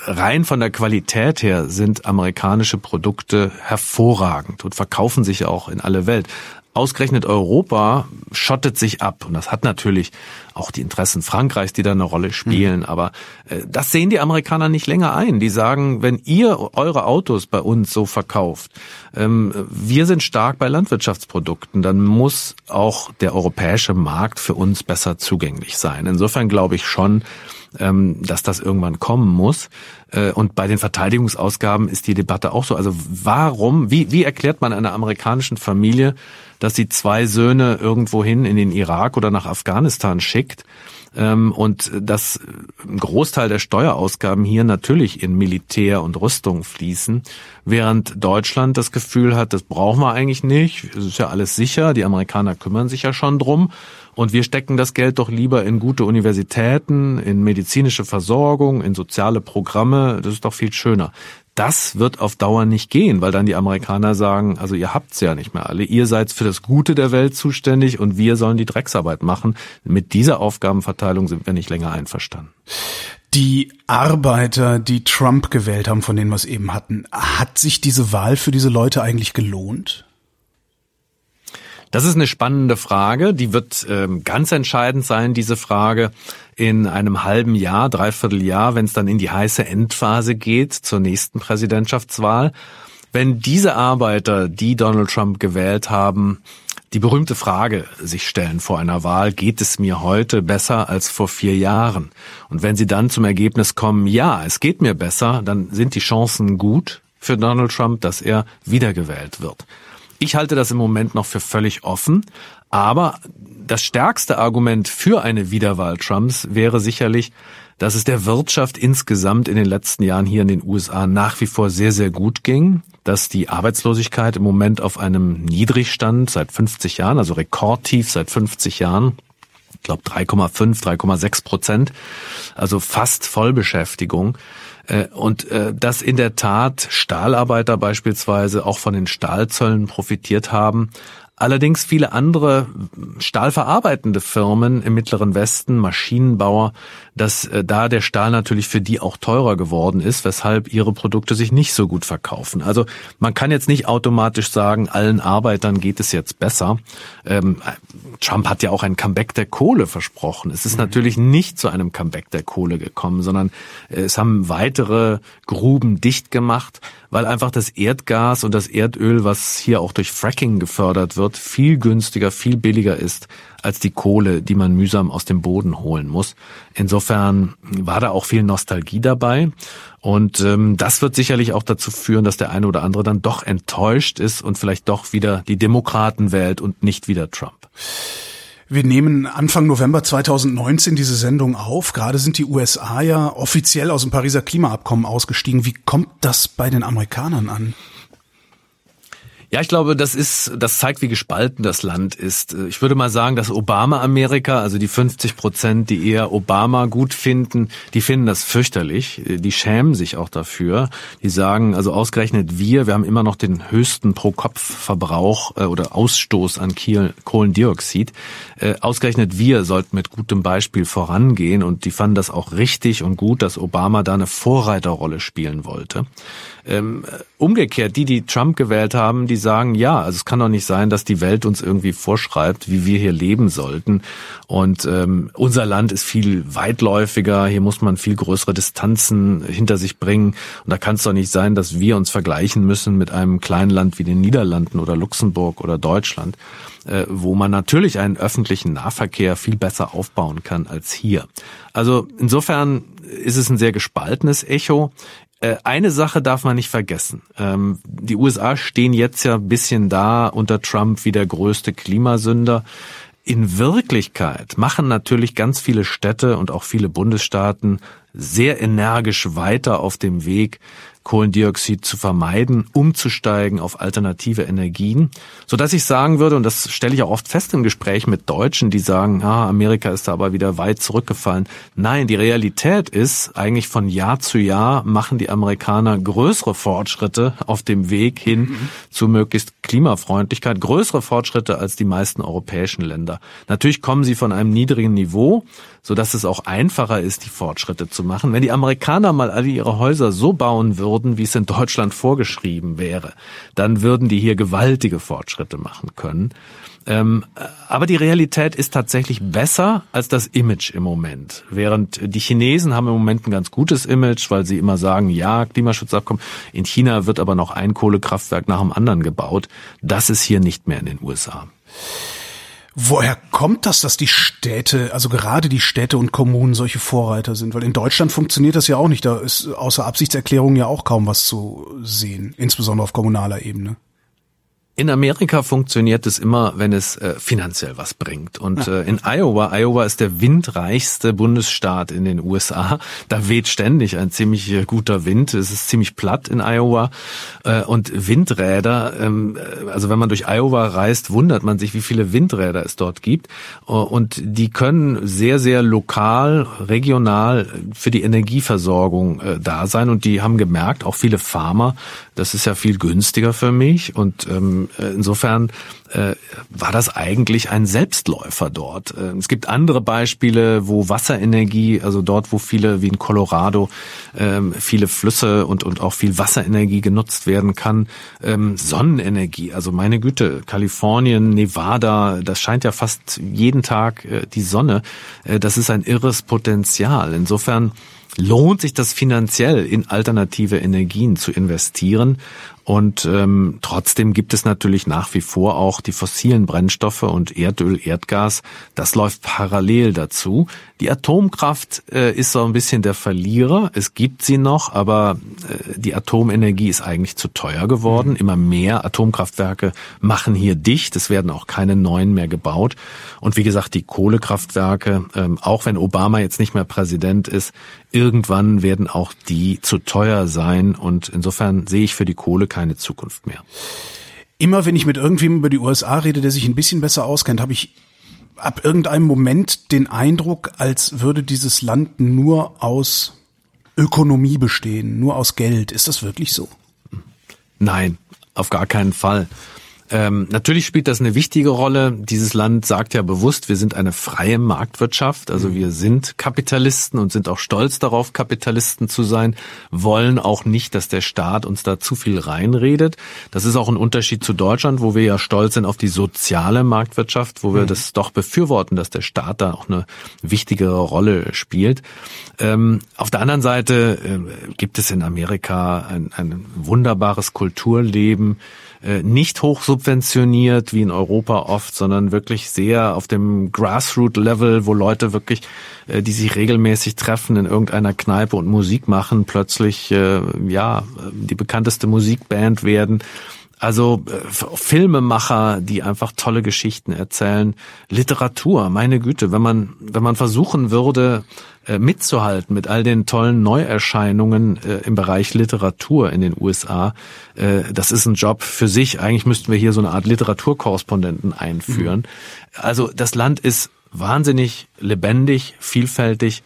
rein von der Qualität her sind amerikanische Produkte hervorragend und verkaufen sich auch in alle Welt. Ausgerechnet Europa schottet sich ab. Und das hat natürlich auch die Interessen Frankreichs, die da eine Rolle spielen. Mhm. Aber äh, das sehen die Amerikaner nicht länger ein. Die sagen, wenn ihr eure Autos bei uns so verkauft, ähm, wir sind stark bei Landwirtschaftsprodukten, dann muss auch der europäische Markt für uns besser zugänglich sein. Insofern glaube ich schon, ähm, dass das irgendwann kommen muss. Äh, und bei den Verteidigungsausgaben ist die Debatte auch so. Also warum, wie, wie erklärt man einer amerikanischen Familie, dass sie zwei Söhne irgendwohin in den Irak oder nach Afghanistan schickt? Ähm, und dass ein Großteil der Steuerausgaben hier natürlich in Militär und Rüstung fließen, während Deutschland das Gefühl hat, das brauchen wir eigentlich nicht, es ist ja alles sicher, die Amerikaner kümmern sich ja schon drum und wir stecken das Geld doch lieber in gute Universitäten, in medizinische Versorgung, in soziale Programme. Das ist doch viel schöner. Das wird auf Dauer nicht gehen, weil dann die Amerikaner sagen, also ihr habt's ja nicht mehr alle. Ihr seid für das Gute der Welt zuständig und wir sollen die Drecksarbeit machen. Mit dieser Aufgabenverteilung sind wir nicht länger einverstanden. Die Arbeiter, die Trump gewählt haben, von denen wir es eben hatten, hat sich diese Wahl für diese Leute eigentlich gelohnt? Das ist eine spannende Frage. Die wird ähm, ganz entscheidend sein, diese Frage, in einem halben Jahr, dreiviertel Jahr, wenn es dann in die heiße Endphase geht zur nächsten Präsidentschaftswahl. Wenn diese Arbeiter, die Donald Trump gewählt haben, die berühmte Frage sich stellen vor einer Wahl, geht es mir heute besser als vor vier Jahren? Und wenn sie dann zum Ergebnis kommen, ja, es geht mir besser, dann sind die Chancen gut für Donald Trump, dass er wiedergewählt wird. Ich halte das im Moment noch für völlig offen, aber das stärkste Argument für eine Wiederwahl Trumps wäre sicherlich, dass es der Wirtschaft insgesamt in den letzten Jahren hier in den USA nach wie vor sehr, sehr gut ging, dass die Arbeitslosigkeit im Moment auf einem Niedrigstand seit 50 Jahren, also rekordtief seit 50 Jahren, ich glaube 3,5, 3,6 Prozent, also fast Vollbeschäftigung. Äh, und äh, dass in der Tat Stahlarbeiter beispielsweise auch von den Stahlzöllen profitiert haben, Allerdings viele andere stahlverarbeitende Firmen im Mittleren Westen, Maschinenbauer, dass äh, da der Stahl natürlich für die auch teurer geworden ist, weshalb ihre Produkte sich nicht so gut verkaufen. Also man kann jetzt nicht automatisch sagen, allen Arbeitern geht es jetzt besser. Ähm, Trump hat ja auch ein Comeback der Kohle versprochen. Es ist mhm. natürlich nicht zu einem Comeback der Kohle gekommen, sondern es haben weitere Gruben dicht gemacht weil einfach das Erdgas und das Erdöl, was hier auch durch Fracking gefördert wird, viel günstiger, viel billiger ist als die Kohle, die man mühsam aus dem Boden holen muss. Insofern war da auch viel Nostalgie dabei. Und ähm, das wird sicherlich auch dazu führen, dass der eine oder andere dann doch enttäuscht ist und vielleicht doch wieder die Demokraten wählt und nicht wieder Trump. Wir nehmen Anfang November 2019 diese Sendung auf. Gerade sind die USA ja offiziell aus dem Pariser Klimaabkommen ausgestiegen. Wie kommt das bei den Amerikanern an? Ja, ich glaube, das ist, das zeigt, wie gespalten das Land ist. Ich würde mal sagen, dass Obama-Amerika, also die 50 Prozent, die eher Obama gut finden, die finden das fürchterlich. Die schämen sich auch dafür. Die sagen, also ausgerechnet wir, wir haben immer noch den höchsten Pro-Kopf-Verbrauch äh, oder Ausstoß an Kohlendioxid. Äh, ausgerechnet wir sollten mit gutem Beispiel vorangehen und die fanden das auch richtig und gut, dass Obama da eine Vorreiterrolle spielen wollte. Umgekehrt, die, die Trump gewählt haben, die sagen, ja, also es kann doch nicht sein, dass die Welt uns irgendwie vorschreibt, wie wir hier leben sollten. Und ähm, unser Land ist viel weitläufiger, hier muss man viel größere Distanzen hinter sich bringen. Und da kann es doch nicht sein, dass wir uns vergleichen müssen mit einem kleinen Land wie den Niederlanden oder Luxemburg oder Deutschland, äh, wo man natürlich einen öffentlichen Nahverkehr viel besser aufbauen kann als hier. Also insofern ist es ein sehr gespaltenes Echo. Äh, eine Sache darf man nicht vergessen. Ähm, die USA stehen jetzt ja ein bisschen da unter Trump wie der größte Klimasünder. In Wirklichkeit machen natürlich ganz viele Städte und auch viele Bundesstaaten sehr energisch weiter auf dem Weg, Kohlendioxid zu vermeiden, umzusteigen auf alternative Energien, so dass ich sagen würde, und das stelle ich auch oft fest im Gespräch mit Deutschen, die sagen, ah, Amerika ist da aber wieder weit zurückgefallen. Nein, die Realität ist, eigentlich von Jahr zu Jahr machen die Amerikaner größere Fortschritte auf dem Weg hin mhm. zu möglichst Klimafreundlichkeit, größere Fortschritte als die meisten europäischen Länder. Natürlich kommen sie von einem niedrigen Niveau, so dass es auch einfacher ist, die Fortschritte zu machen. Wenn die Amerikaner mal alle ihre Häuser so bauen würden, wie es in Deutschland vorgeschrieben wäre, dann würden die hier gewaltige Fortschritte machen können. Ähm, aber die Realität ist tatsächlich besser als das Image im Moment. Während die Chinesen haben im Moment ein ganz gutes Image, weil sie immer sagen, ja, Klimaschutzabkommen. In China wird aber noch ein Kohlekraftwerk nach dem anderen gebaut. Das ist hier nicht mehr in den USA. Woher kommt das, dass die Städte, also gerade die Städte und Kommunen solche Vorreiter sind? Weil in Deutschland funktioniert das ja auch nicht. Da ist außer Absichtserklärungen ja auch kaum was zu sehen, insbesondere auf kommunaler Ebene. In Amerika funktioniert es immer, wenn es äh, finanziell was bringt. Und äh, in Iowa, Iowa ist der windreichste Bundesstaat in den USA. Da weht ständig ein ziemlich äh, guter Wind. Es ist ziemlich platt in Iowa. Äh, und Windräder, ähm, äh, also wenn man durch Iowa reist, wundert man sich, wie viele Windräder es dort gibt. Uh, und die können sehr, sehr lokal, regional für die Energieversorgung äh, da sein. Und die haben gemerkt, auch viele Farmer, das ist ja viel günstiger für mich. Und ähm, äh, insofern äh, war das eigentlich ein Selbstläufer dort. Äh, es gibt andere Beispiele, wo Wasserenergie, also dort, wo viele, wie in Colorado, ähm, viele Flüsse und, und auch viel Wasserenergie genutzt werden kann. Ähm, Sonnenenergie, also meine Güte, Kalifornien, Nevada, das scheint ja fast jeden Tag äh, die Sonne. Das ist ein irres Potenzial. Insofern lohnt sich das finanziell in alternative Energien zu investieren. Und ähm, trotzdem gibt es natürlich nach wie vor auch die fossilen Brennstoffe und Erdöl, Erdgas. Das läuft parallel dazu. Die Atomkraft äh, ist so ein bisschen der Verlierer. Es gibt sie noch, aber äh, die Atomenergie ist eigentlich zu teuer geworden. Mhm. Immer mehr Atomkraftwerke machen hier dicht. Es werden auch keine neuen mehr gebaut. Und wie gesagt, die Kohlekraftwerke, ähm, auch wenn Obama jetzt nicht mehr Präsident ist, irgendwann werden auch die zu teuer sein. Und insofern sehe ich für die Kohle keine Zukunft mehr. Immer wenn ich mit irgendwem über die USA rede, der sich ein bisschen besser auskennt, habe ich ab irgendeinem Moment den Eindruck, als würde dieses Land nur aus Ökonomie bestehen, nur aus Geld. Ist das wirklich so? Nein, auf gar keinen Fall. Ähm, natürlich spielt das eine wichtige Rolle. Dieses Land sagt ja bewusst, wir sind eine freie Marktwirtschaft, also mhm. wir sind Kapitalisten und sind auch stolz darauf, Kapitalisten zu sein, wollen auch nicht, dass der Staat uns da zu viel reinredet. Das ist auch ein Unterschied zu Deutschland, wo wir ja stolz sind auf die soziale Marktwirtschaft, wo wir mhm. das doch befürworten, dass der Staat da auch eine wichtigere Rolle spielt. Ähm, auf der anderen Seite äh, gibt es in Amerika ein, ein wunderbares Kulturleben, nicht hoch subventioniert wie in Europa oft, sondern wirklich sehr auf dem Grassroot-Level, wo Leute wirklich, äh, die sich regelmäßig treffen in irgendeiner Kneipe und Musik machen, plötzlich äh, ja die bekannteste Musikband werden. Also äh, Filmemacher, die einfach tolle Geschichten erzählen, Literatur, meine Güte, wenn man wenn man versuchen würde äh, mitzuhalten mit all den tollen Neuerscheinungen äh, im Bereich Literatur in den USA, das ist ein Job für sich. Eigentlich müssten wir hier so eine Art Literaturkorrespondenten einführen. Mhm. Also das Land ist wahnsinnig lebendig, vielfältig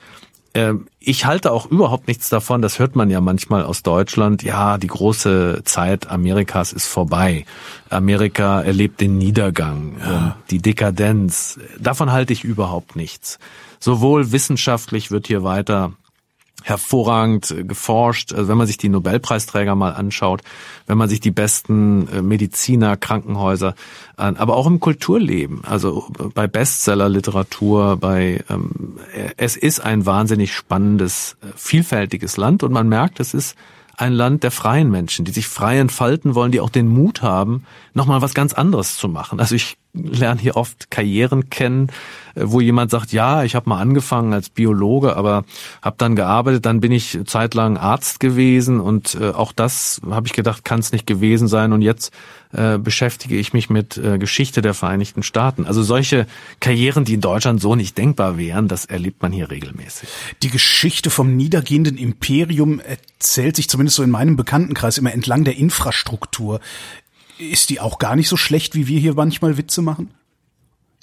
ich halte auch überhaupt nichts davon, das hört man ja manchmal aus Deutschland, ja, die große Zeit Amerikas ist vorbei. Amerika erlebt den Niedergang, ja. die Dekadenz. Davon halte ich überhaupt nichts. Sowohl wissenschaftlich wird hier weiter hervorragend äh, geforscht. Also wenn man sich die Nobelpreisträger mal anschaut, wenn man sich die besten äh, Mediziner, Krankenhäuser, an, aber auch im Kulturleben, also bei Bestsellerliteratur, bei ähm, es ist ein wahnsinnig spannendes, äh, vielfältiges Land und man merkt, es ist ein Land der freien Menschen, die sich frei entfalten wollen, die auch den Mut haben, nochmal was ganz anderes zu machen. Also ich lerne hier oft Karrieren kennen, äh, wo jemand sagt, ja, ich habe mal angefangen als Biologe, aber habe dann gearbeitet, dann bin ich zeitlang Arzt gewesen und äh, auch das habe ich gedacht, kann es nicht gewesen sein und jetzt äh, beschäftige ich mich mit äh, Geschichte der Vereinigten Staaten. Also solche Karrieren, die in Deutschland so nicht denkbar wären, das erlebt man hier regelmäßig. Die Geschichte vom niedergehenden Imperium erzählt sich zumindest so in meinem Bekanntenkreis immer entlang der Infrastruktur. Ist die auch gar nicht so schlecht, wie wir hier manchmal Witze machen?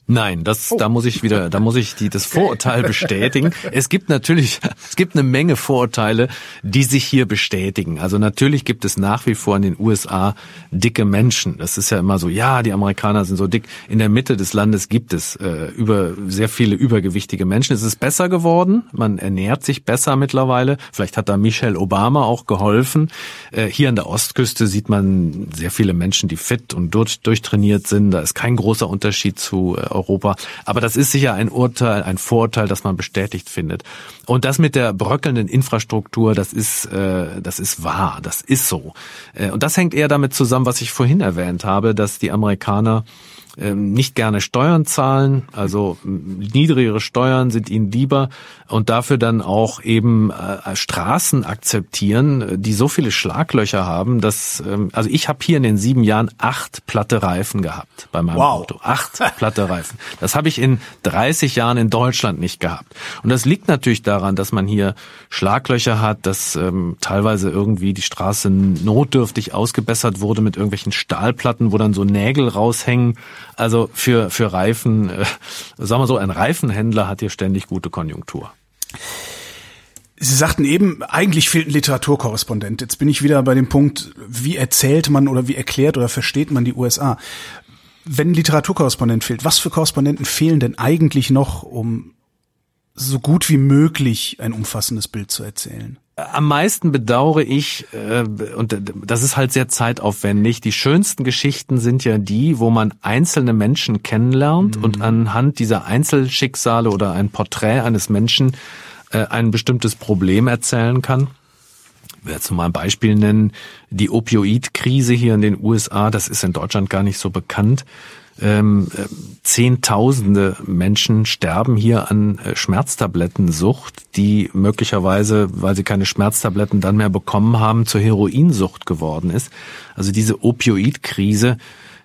Nein, das, oh. da muss ich wieder, da muss ich die, das Vorurteil bestätigen. Es gibt natürlich, es gibt eine Menge Vorurteile, die sich hier bestätigen. Also natürlich gibt es nach wie vor in den USA dicke Menschen. Das ist ja immer so, ja, die Amerikaner sind so dick. In der Mitte des Landes gibt es äh, über sehr viele übergewichtige Menschen. Es ist besser geworden. Man ernährt sich besser mittlerweile. Vielleicht hat da Michelle Obama auch geholfen. Äh, hier an der Ostküste sieht man sehr viele Menschen, die fit und durch, durchtrainiert sind. Da ist kein großer Unterschied zu äh, Europa. Aber das ist sicher ein Urteil, ein Vorurteil, das man bestätigt findet. Und das mit der bröckelnden Infrastruktur, das ist, äh, das ist wahr, das ist so. Äh, und das hängt eher damit zusammen, was ich vorhin erwähnt habe, dass die Amerikaner nicht gerne Steuern zahlen, also niedrigere Steuern sind ihnen lieber und dafür dann auch eben äh, Straßen akzeptieren, die so viele Schlaglöcher haben, dass ähm, also ich habe hier in den sieben Jahren acht platte Reifen gehabt bei meinem wow. Auto, acht platte Reifen. Das habe ich in 30 Jahren in Deutschland nicht gehabt und das liegt natürlich daran, dass man hier Schlaglöcher hat, dass ähm, teilweise irgendwie die Straße notdürftig ausgebessert wurde mit irgendwelchen Stahlplatten, wo dann so Nägel raushängen. Also für, für Reifen, äh, sagen wir so, ein Reifenhändler hat hier ständig gute Konjunktur. Sie sagten eben, eigentlich fehlt ein Literaturkorrespondent. Jetzt bin ich wieder bei dem Punkt, wie erzählt man oder wie erklärt oder versteht man die USA? Wenn ein Literaturkorrespondent fehlt, was für Korrespondenten fehlen denn eigentlich noch, um so gut wie möglich ein umfassendes Bild zu erzählen? Am meisten bedauere ich, äh, und das ist halt sehr zeitaufwendig, die schönsten Geschichten sind ja die, wo man einzelne Menschen kennenlernt mhm. und anhand dieser Einzelschicksale oder ein Porträt eines Menschen äh, ein bestimmtes Problem erzählen kann. Ich werde mal ein Beispiel nennen. Die Opioidkrise hier in den USA, das ist in Deutschland gar nicht so bekannt. Ähm, äh, Zehntausende Menschen sterben hier an äh, Schmerztablettensucht, die möglicherweise, weil sie keine Schmerztabletten dann mehr bekommen haben, zur Heroinsucht geworden ist. Also diese Opioidkrise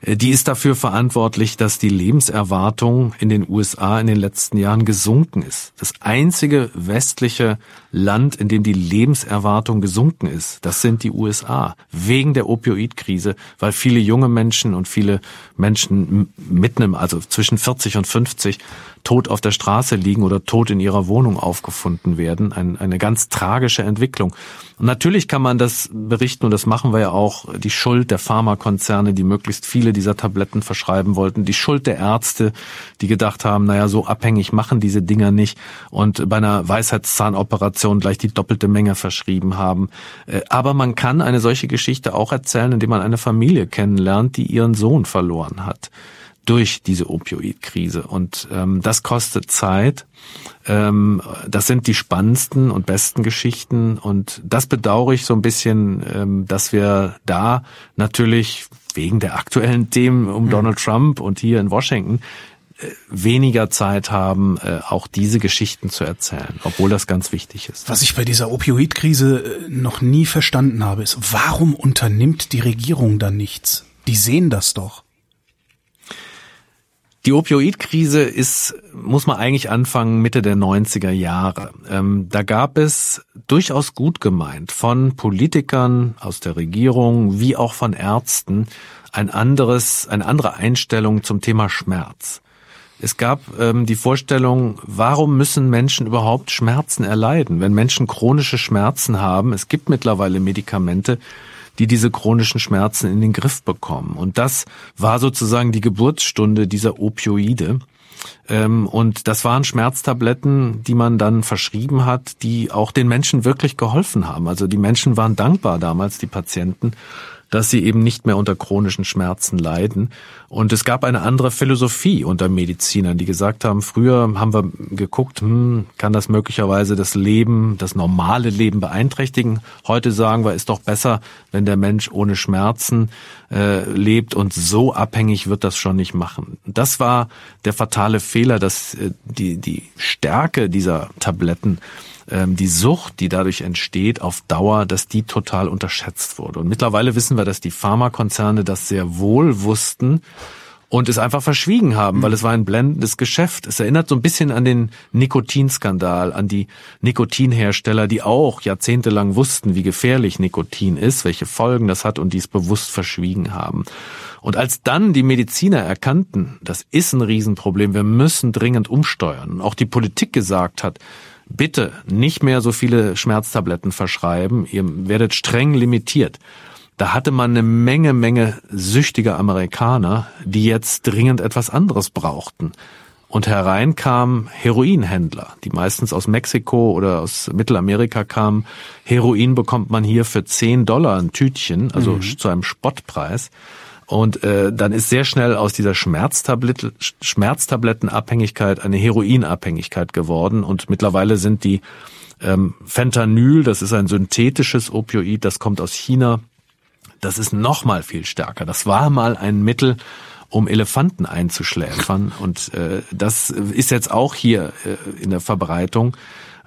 die ist dafür verantwortlich, dass die Lebenserwartung in den USA in den letzten Jahren gesunken ist. Das einzige westliche Land, in dem die Lebenserwartung gesunken ist, das sind die USA. Wegen der Opioidkrise, weil viele junge Menschen und viele Menschen mitten im, also zwischen 40 und 50 tot auf der Straße liegen oder tot in ihrer Wohnung aufgefunden werden. Ein, eine ganz tragische Entwicklung. Und natürlich kann man das berichten, und das machen wir ja auch, die Schuld der Pharmakonzerne, die möglichst viele dieser Tabletten verschreiben wollten, die Schuld der Ärzte, die gedacht haben, naja, so abhängig machen diese Dinger nicht und bei einer Weisheitszahnoperation gleich die doppelte Menge verschrieben haben. Äh, aber man kann eine solche Geschichte auch erzählen, indem man eine Familie kennenlernt, die ihren Sohn verloren hat durch diese Opioidkrise. Und ähm, das kostet Zeit. Ähm, das sind die spannendsten und besten Geschichten. Und das bedauere ich so ein bisschen, ähm, dass wir da natürlich wegen der aktuellen Themen um mhm. Donald Trump und hier in Washington äh, weniger Zeit haben, äh, auch diese Geschichten zu erzählen, obwohl das ganz wichtig ist. Was ich bei dieser Opioidkrise äh, noch nie verstanden habe, ist, warum unternimmt die Regierung da nichts? Die sehen das doch. Die Opioidkrise ist, muss man eigentlich anfangen, Mitte der 90er Jahre. Ähm, da gab es durchaus gut gemeint von Politikern aus der Regierung wie auch von Ärzten ein anderes, eine andere Einstellung zum Thema Schmerz. Es gab ähm, die Vorstellung, warum müssen Menschen überhaupt Schmerzen erleiden? Wenn Menschen chronische Schmerzen haben, es gibt mittlerweile Medikamente, die diese chronischen Schmerzen in den Griff bekommen. Und das war sozusagen die Geburtsstunde dieser Opioide. Ähm, und das waren Schmerztabletten, die man dann verschrieben hat, die auch den Menschen wirklich geholfen haben. Also die Menschen waren dankbar damals, die Patienten, dass sie eben nicht mehr unter chronischen Schmerzen leiden. Und es gab eine andere Philosophie unter Medizinern, die gesagt haben, früher haben wir geguckt, hm, kann das möglicherweise das Leben, das normale Leben beeinträchtigen. Heute sagen wir, ist doch besser, wenn der Mensch ohne Schmerzen äh, lebt und so abhängig wird das schon nicht machen. Das war der fatale Fehler, dass äh, die, die Stärke dieser Tabletten ähm, die Sucht, die dadurch entsteht, auf Dauer, dass die total unterschätzt wurde. Und mittlerweile wissen wir, dass die Pharmakonzerne das sehr wohl wussten und es einfach verschwiegen haben, weil es war ein blendendes Geschäft. Es erinnert so ein bisschen an den Nikotinskandal, an die Nikotinhersteller, die auch jahrzehntelang wussten, wie gefährlich Nikotin ist, welche Folgen das hat und dies bewusst verschwiegen haben. Und als dann die Mediziner erkannten, das ist ein Riesenproblem, wir müssen dringend umsteuern, und auch die Politik gesagt hat, bitte nicht mehr so viele Schmerztabletten verschreiben, ihr werdet streng limitiert. Da hatte man eine Menge, Menge süchtiger Amerikaner, die jetzt dringend etwas anderes brauchten. Und herein kamen Heroinhändler, die meistens aus Mexiko oder aus Mittelamerika kamen. Heroin bekommt man hier für 10 Dollar ein Tütchen, also mhm. zu einem Spottpreis. Und äh, dann ist sehr schnell aus dieser Schmerztablet Schmerztablettenabhängigkeit eine Heroinabhängigkeit geworden. Und mittlerweile sind die ähm, Fentanyl, das ist ein synthetisches Opioid, das kommt aus China. Das ist noch mal viel stärker. Das war mal ein Mittel, um Elefanten einzuschläfern. Und äh, das ist jetzt auch hier äh, in der Verbreitung.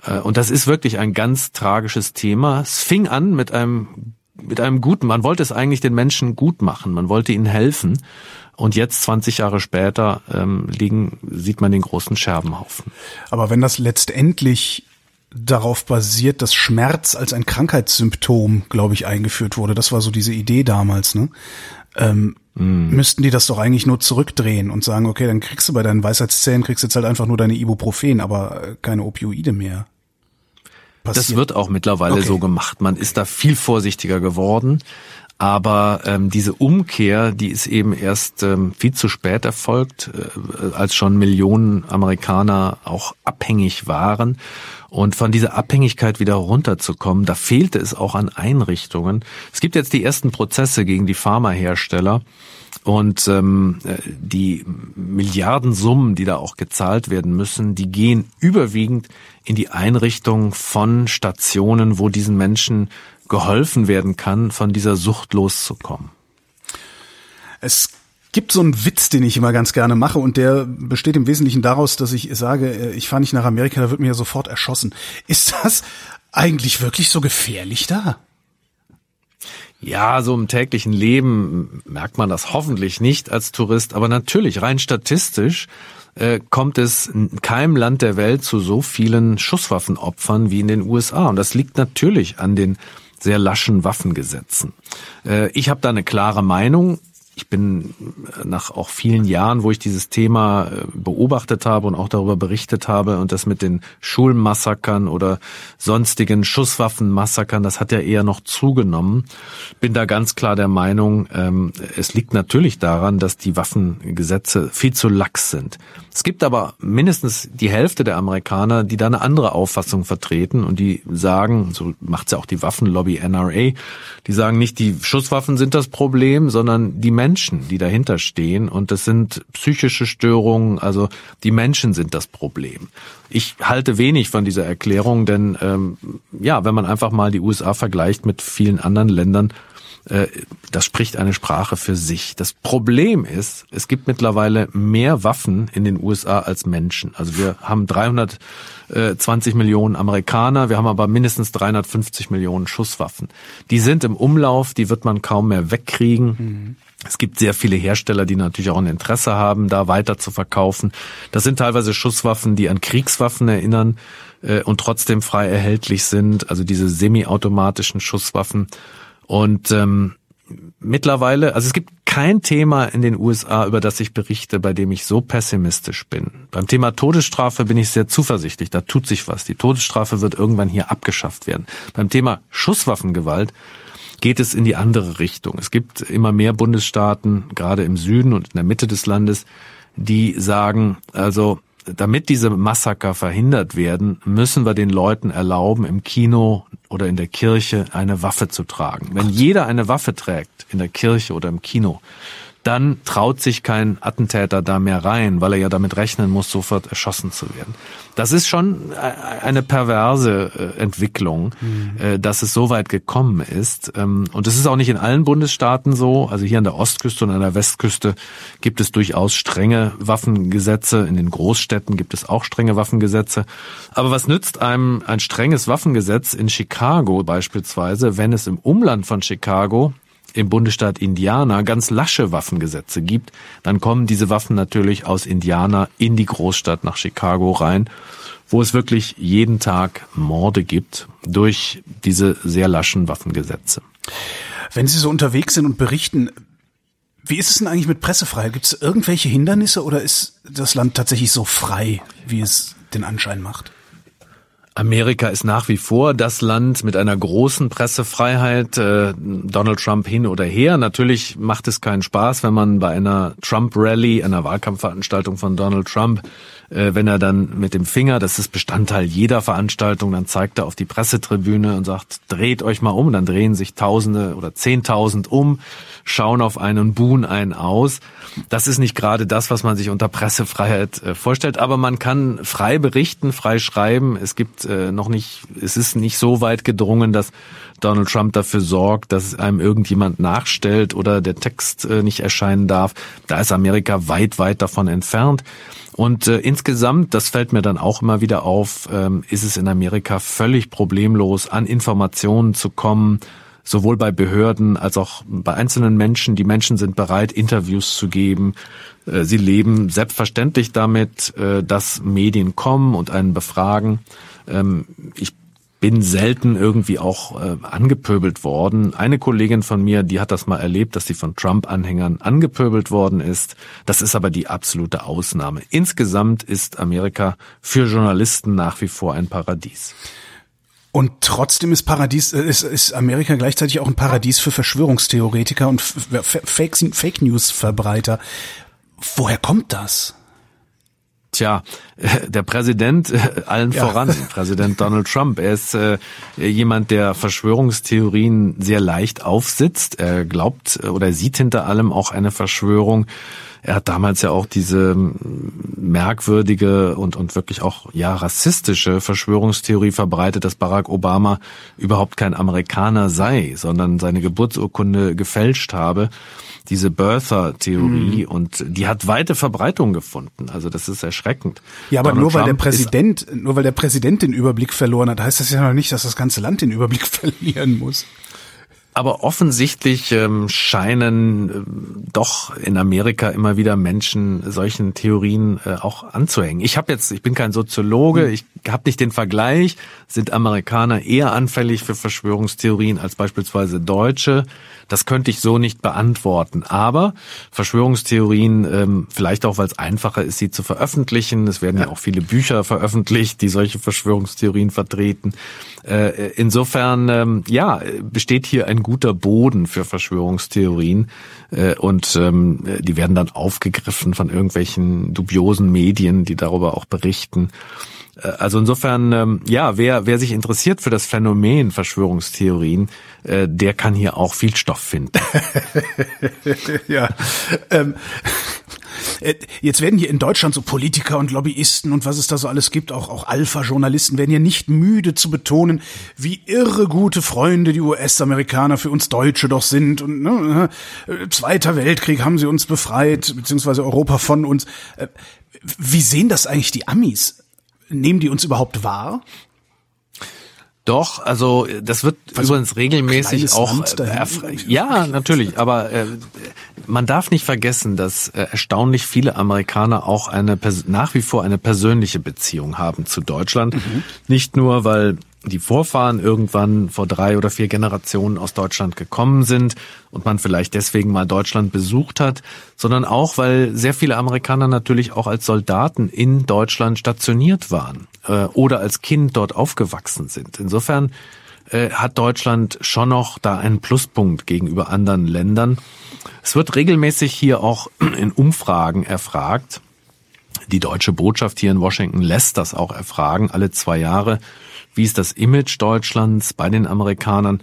Äh, und das ist wirklich ein ganz tragisches Thema. Es fing an mit einem mit einem guten, man wollte es eigentlich den Menschen gut machen, man wollte ihnen helfen. Und jetzt, 20 Jahre später, ähm, liegen, sieht man den großen Scherbenhaufen. Aber wenn das letztendlich darauf basiert, dass Schmerz als ein Krankheitssymptom, glaube ich, eingeführt wurde, das war so diese Idee damals, ne? Ähm, mm. Müssten die das doch eigentlich nur zurückdrehen und sagen, okay, dann kriegst du bei deinen Weisheitszähnen, kriegst jetzt halt einfach nur deine Ibuprofen, aber äh, keine Opioide mehr passiert. Das wird auch mittlerweile okay. so gemacht. Man ist da viel vorsichtiger geworden. Aber ähm, diese Umkehr, die ist eben erst ähm, viel zu spät erfolgt, äh, als schon Millionen Amerikaner auch abhängig waren. Und von dieser Abhängigkeit wieder runterzukommen, da fehlte es auch an Einrichtungen. Es gibt jetzt die ersten Prozesse gegen die Pharmahersteller. Und ähm, die Milliardensummen, die da auch gezahlt werden müssen, die gehen überwiegend in die Einrichtung von Stationen, wo diesen Menschen geholfen werden kann, von dieser Sucht loszukommen. Es gibt so einen Witz, den ich immer ganz gerne mache und der besteht im Wesentlichen daraus, dass ich sage, äh, ich fahre nicht nach Amerika, da wird mir ja sofort erschossen. Ist das eigentlich wirklich so gefährlich da? Ja, so im täglichen Leben merkt man das hoffentlich nicht als Tourist, aber natürlich rein statistisch äh, kommt es in keinem Land der Welt zu so vielen Schusswaffenopfern wie in den USA und das liegt natürlich an den sehr laschen Waffengesetzen. Äh, ich habe da eine klare Meinung ich bin nach auch vielen Jahren, wo ich dieses Thema äh, beobachtet habe und auch darüber berichtet habe und das mit den Schulmassakern oder sonstigen Schusswaffenmassakern, das hat ja eher noch zugenommen, bin da ganz klar der Meinung, ähm, es liegt natürlich daran, dass die Waffengesetze viel zu lax sind. Es gibt aber mindestens die Hälfte der Amerikaner, die da eine andere Auffassung vertreten und die sagen, so macht's ja auch die Waffenlobby NRA, die sagen nicht, die Schusswaffen sind das Problem, sondern die Menschen, die dahinter stehen. Und das sind psychische Störungen, also die Menschen sind das Problem. Ich halte wenig von dieser Erklärung, denn ähm, ja, wenn man einfach mal die USA vergleicht mit vielen anderen Ländern, äh, das spricht eine Sprache für sich. Das Problem ist, es gibt mittlerweile mehr Waffen in den USA als Menschen. Also wir haben 320 Millionen Amerikaner, wir haben aber mindestens 350 Millionen Schusswaffen. Die sind im Umlauf, die wird man kaum mehr wegkriegen. Mhm. Es gibt sehr viele Hersteller, die natürlich auch ein Interesse haben, da weiter zu verkaufen. Das sind teilweise Schusswaffen, die an Kriegswaffen erinnern äh, und trotzdem frei erhältlich sind, also diese semiautomatischen Schusswaffen. Und ähm, mittlerweile, also es gibt kein Thema in den USA, über das ich berichte, bei dem ich so pessimistisch bin. Beim Thema Todesstrafe bin ich sehr zuversichtlich, da tut sich was. Die Todesstrafe wird irgendwann hier abgeschafft werden. Beim Thema Schusswaffengewalt geht es in die andere Richtung. Es gibt immer mehr Bundesstaaten, gerade im Süden und in der Mitte des Landes, die sagen, also damit diese Massaker verhindert werden, müssen wir den Leuten erlauben, im Kino oder in der Kirche eine Waffe zu tragen. Wenn jeder eine Waffe trägt, in der Kirche oder im Kino, dann traut sich kein Attentäter da mehr rein, weil er ja damit rechnen muss, sofort erschossen zu werden. Das ist schon äh, eine perverse äh, Entwicklung, mhm. dass es so weit gekommen ist. Ähm, und es ist auch nicht in allen Bundesstaaten so. Also hier an der Ostküste und an der Westküste gibt es durchaus strenge Waffengesetze. In den Großstädten gibt es auch strenge Waffengesetze. Aber was nützt einem ein strenges Waffengesetz in Chicago beispielsweise, wenn es im Umland von Chicago im Bundesstaat Indiana ganz lasche Waffengesetze gibt, dann kommen diese Waffen natürlich aus Indiana in die Großstadt nach Chicago rein, wo es wirklich jeden Tag Morde gibt durch diese sehr laschen Waffengesetze. Wenn Sie so unterwegs sind und berichten, wie ist es denn eigentlich mit Pressefreiheit? Gibt es irgendwelche Hindernisse oder ist das Land tatsächlich so frei, wie es den Anschein macht? Amerika ist nach wie vor das Land mit einer großen Pressefreiheit. Äh, Donald Trump hin oder her. Natürlich macht es keinen Spaß, wenn man bei einer Trump-Rally, einer Wahlkampfveranstaltung von Donald Trump, äh, wenn er dann mit dem Finger, das ist Bestandteil jeder Veranstaltung, dann zeigt er auf die Pressetribüne und sagt, dreht euch mal um. Dann drehen sich Tausende oder Zehntausend um, schauen auf einen und buhen einen aus. Das ist nicht gerade das, was man sich unter Pressefreiheit äh, vorstellt, aber man kann frei berichten, frei schreiben. Es gibt äh, noch nicht, es ist nicht so weit gedrungen, dass Donald Trump dafür sorgt, dass einem irgendjemand nachstellt oder der Text nicht erscheinen darf. Da ist Amerika weit, weit davon entfernt. Und äh, insgesamt, das fällt mir dann auch immer wieder auf, ähm, ist es in Amerika völlig problemlos, an Informationen zu kommen, sowohl bei Behörden als auch bei einzelnen Menschen. Die Menschen sind bereit, Interviews zu geben. Äh, sie leben selbstverständlich damit, äh, dass Medien kommen und einen befragen. Ähm, ich bin selten irgendwie auch äh, angepöbelt worden. Eine Kollegin von mir, die hat das mal erlebt, dass sie von Trump-Anhängern angepöbelt worden ist. Das ist aber die absolute Ausnahme. Insgesamt ist Amerika für Journalisten nach wie vor ein Paradies. Und trotzdem ist Paradies, äh, ist, ist Amerika gleichzeitig auch ein Paradies für Verschwörungstheoretiker und Fake, Fake News Verbreiter. Woher kommt das? Tja, der Präsident äh, allen ja. voran, Präsident Donald Trump. Er ist äh, jemand, der Verschwörungstheorien sehr leicht aufsitzt. Er glaubt äh, oder sieht hinter allem auch eine Verschwörung. Er hat damals ja auch diese merkwürdige und, und wirklich auch ja rassistische Verschwörungstheorie verbreitet, dass Barack Obama überhaupt kein Amerikaner sei, sondern seine Geburtsurkunde gefälscht habe diese Birther-Theorie mhm. und die hat weite Verbreitung gefunden. Also das ist erschreckend. Ja, aber Donald nur weil Trump der Präsident, nur weil der Präsident den Überblick verloren hat, heißt das ja noch nicht, dass das ganze Land den Überblick verlieren muss. Aber offensichtlich ähm, scheinen äh, doch in Amerika immer wieder Menschen solchen Theorien äh, auch anzuhängen. Ich habe jetzt, ich bin kein Soziologe, hm. ich habe nicht den Vergleich. Sind Amerikaner eher anfällig für Verschwörungstheorien als beispielsweise Deutsche? Das könnte ich so nicht beantworten. Aber Verschwörungstheorien, ähm, vielleicht auch, weil es einfacher ist, sie zu veröffentlichen. Es werden ja. ja auch viele Bücher veröffentlicht, die solche Verschwörungstheorien vertreten. Äh, insofern, ähm, ja, besteht hier ein guter Boden für Verschwörungstheorien äh, und ähm, die werden dann aufgegriffen von irgendwelchen dubiosen Medien, die darüber auch berichten. Äh, also insofern, ähm, ja, wer, wer sich interessiert für das Phänomen Verschwörungstheorien, der kann hier auch viel Stoff finden. ja. Ähm, äh, jetzt werden hier in Deutschland so Politiker und Lobbyisten und was es da so alles gibt, auch, auch Alpha-Journalisten, werden hier nicht müde zu betonen, wie irre gute Freunde die US-Amerikaner für uns Deutsche doch sind. Und ne, äh, Zweiter Weltkrieg haben sie uns befreit, beziehungsweise Europa von uns. Äh, wie sehen das eigentlich die Amis? Nehmen die uns überhaupt wahr? Doch, also das wird also übrigens regelmäßig auch äh, ja natürlich, aber äh, man darf nicht vergessen, dass äh, erstaunlich viele Amerikaner auch eine nach wie vor eine persönliche Beziehung haben zu Deutschland, mhm. nicht nur weil die Vorfahren irgendwann vor drei oder vier Generationen aus Deutschland gekommen sind und man vielleicht deswegen mal Deutschland besucht hat, sondern auch, weil sehr viele Amerikaner natürlich auch als Soldaten in Deutschland stationiert waren äh, oder als Kind dort aufgewachsen sind. Insofern äh, hat Deutschland schon noch da einen Pluspunkt gegenüber anderen Ländern. Es wird regelmäßig hier auch in Umfragen erfragt, Die deutsche Botschaft hier in Washington lässt das auch erfragen, alle zwei Jahre. Wie ist das Image Deutschlands bei den Amerikanern?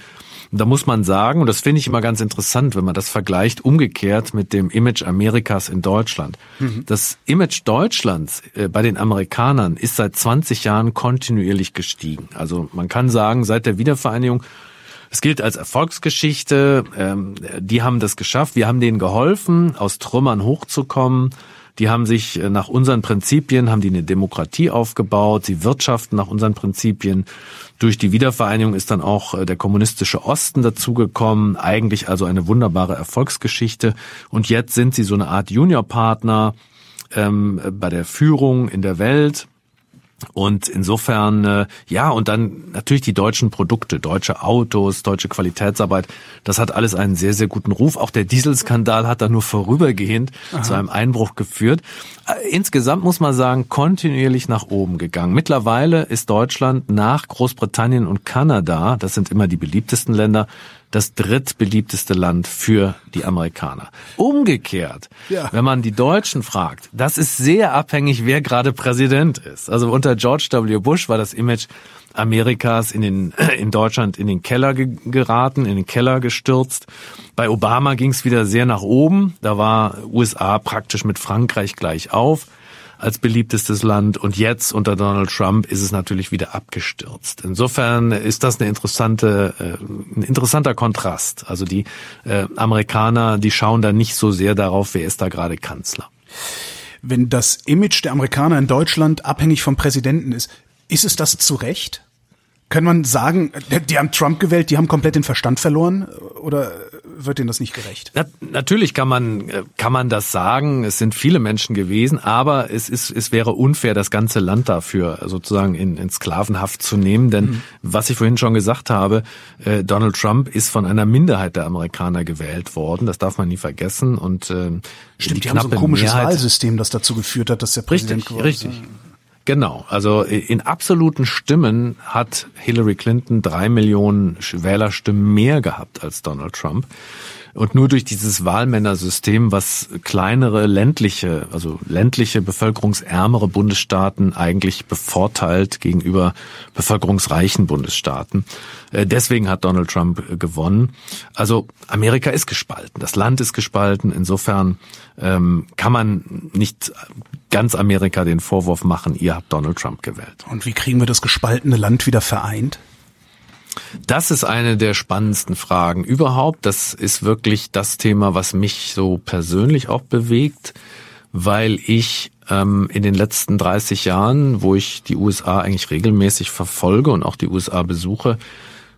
da muss man sagen, und das finde ich immer ganz interessant, wenn man das vergleicht, umgekehrt mit dem Image Amerikas in Deutschland. Mhm. Das Image Deutschlands äh, bei den Amerikanern ist seit 20 Jahren kontinuierlich gestiegen. Also man kann sagen, seit der Wiedervereinigung es gilt als Erfolgsgeschichte. Ähm, die haben das geschafft. Wir haben denen geholfen, aus Trümmern hochzukommen. Die haben sich äh, nach unseren Prinzipien, haben die eine Demokratie aufgebaut, sie wirtschaften nach unseren Prinzipien. Durch die Wiedervereinigung ist dann auch äh, der kommunistische Osten dazugekommen, eigentlich also eine wunderbare Erfolgsgeschichte. Und jetzt sind sie so eine Art Juniorpartner ähm, bei der Führung in der Welt. Und insofern, äh, ja, und dann natürlich die deutschen Produkte, deutsche Autos, deutsche Qualitätsarbeit, das hat alles einen sehr, sehr guten Ruf. Auch der Dieselskandal hat da nur vorübergehend Aha. zu einem Einbruch geführt. Äh, insgesamt muss man sagen, kontinuierlich nach oben gegangen. Mittlerweile ist Deutschland nach Großbritannien und Kanada, das sind immer die beliebtesten Länder, das drittbeliebteste Land für die Amerikaner. Umgekehrt, ja. wenn man die Deutschen fragt, das ist sehr abhängig, wer gerade Präsident ist. Also unter George W. Bush war das Image Amerikas in, den, in Deutschland in den Keller geraten, in den Keller gestürzt. Bei Obama ging es wieder sehr nach oben. Da war USA praktisch mit Frankreich gleich auf als beliebtestes Land und jetzt unter Donald Trump ist es natürlich wieder abgestürzt. Insofern ist das eine interessante, äh, ein interessanter Kontrast. Also die äh, Amerikaner, die schauen da nicht so sehr darauf, wer ist da gerade Kanzler. Wenn das Image der Amerikaner in Deutschland abhängig vom Präsidenten ist, ist es das zu Recht? Kann man sagen, die haben Trump gewählt, die haben komplett den Verstand verloren? Oder wird denen das nicht gerecht? Na, natürlich kann man, kann man das sagen. Es sind viele Menschen gewesen, aber es ist, es wäre unfair, das ganze Land dafür sozusagen in, in Sklavenhaft zu nehmen. Denn mhm. was ich vorhin schon gesagt habe, äh, Donald Trump ist von einer Minderheit der Amerikaner gewählt worden. Das darf man nie vergessen. Und äh, Stimmt, die, die haben so ein komisches Mehrheit, Wahlsystem, das dazu geführt hat, dass der Präsident richtig, geworden ist. Richtig. Genau, also in absoluten Stimmen hat Hillary Clinton drei Millionen Wählerstimmen mehr gehabt als Donald Trump. Und nur durch dieses Wahlmännersystem, was kleinere ländliche, also ländliche bevölkerungsärmere Bundesstaaten eigentlich bevorteilt gegenüber bevölkerungsreichen Bundesstaaten. Äh, deswegen hat Donald Trump äh, gewonnen. Also Amerika ist gespalten, das Land ist gespalten. Insofern ähm, kann man nicht ganz Amerika den Vorwurf machen, ihr habt Donald Trump gewählt. Und wie kriegen wir das gespaltene Land wieder vereint? Das ist eine der spannendsten Fragen überhaupt. Das ist wirklich das Thema, was mich so persönlich auch bewegt, weil ich ähm, in den letzten 30 Jahren, wo ich die USA eigentlich regelmäßig verfolge und auch die USA besuche,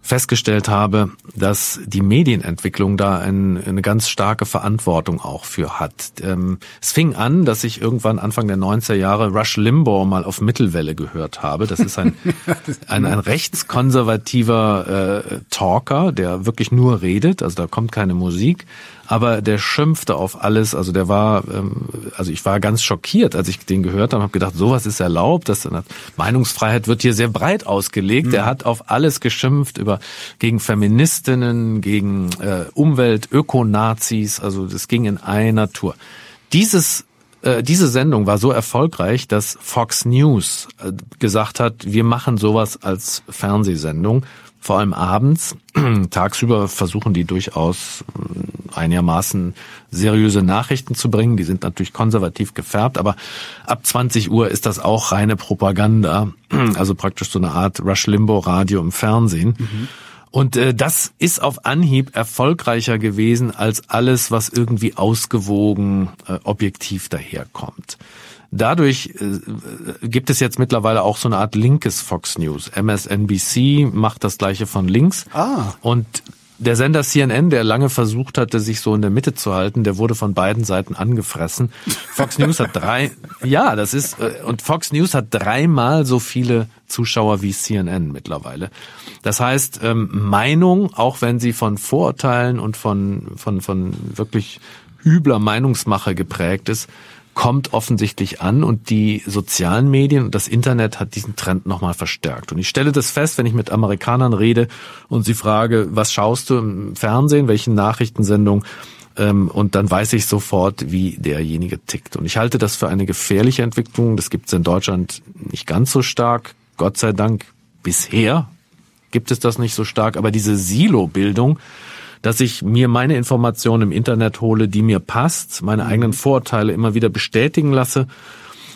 festgestellt habe, dass die Medienentwicklung da ein, eine ganz starke Verantwortung auch für hat. Ähm, es fing an, dass ich irgendwann Anfang der 90er Jahre Rush Limbaugh mal auf Mittelwelle gehört habe. Das ist ein, ein, ein rechtskonservativer äh, Talker, der wirklich nur redet, also da kommt keine Musik aber der schimpfte auf alles. Also der war, ähm, also ich war ganz schockiert, als ich den gehört habe, habe gedacht, sowas ist erlaubt. Das Meinungsfreiheit wird hier sehr breit ausgelegt. Mhm. Der hat auf alles geschimpft über gegen Feministinnen, gegen äh, Umwelt, Ökonazis. Also das ging in einer Tour. Dieses äh, diese Sendung war so erfolgreich, dass Fox News äh, gesagt hat, wir machen sowas als Fernsehsendung vor allem abends. Tagsüber versuchen die durchaus äh, einigermaßen seriöse Nachrichten zu bringen. Die sind natürlich konservativ gefärbt, aber ab 20 Uhr ist das auch reine Propaganda, also praktisch so eine Art Rush Limbo Radio im Fernsehen. Mhm. Und äh, das ist auf Anhieb erfolgreicher gewesen als alles, was irgendwie ausgewogen, äh, objektiv daherkommt. Dadurch äh, gibt es jetzt mittlerweile auch so eine Art linkes Fox News. MSNBC macht das gleiche von links. Ah. Und der Sender CNN, der lange versucht hatte, sich so in der Mitte zu halten, der wurde von beiden Seiten angefressen. Fox News hat drei, ja, das ist, äh, und Fox News hat dreimal so viele Zuschauer wie CNN mittlerweile. Das heißt, ähm, Meinung, auch wenn sie von Vorurteilen und von, von, von wirklich übler Meinungsmache geprägt ist, kommt offensichtlich an und die sozialen Medien und das Internet hat diesen Trend nochmal verstärkt. Und ich stelle das fest, wenn ich mit Amerikanern rede und sie frage, was schaust du im Fernsehen, welche Nachrichtensendung, ähm, und dann weiß ich sofort, wie derjenige tickt. Und ich halte das für eine gefährliche Entwicklung. Das gibt es in Deutschland nicht ganz so stark, Gott sei Dank bisher gibt es das nicht so stark, aber diese Silo-Bildung, dass ich mir meine Informationen im Internet hole, die mir passt, meine eigenen Vorurteile immer wieder bestätigen lasse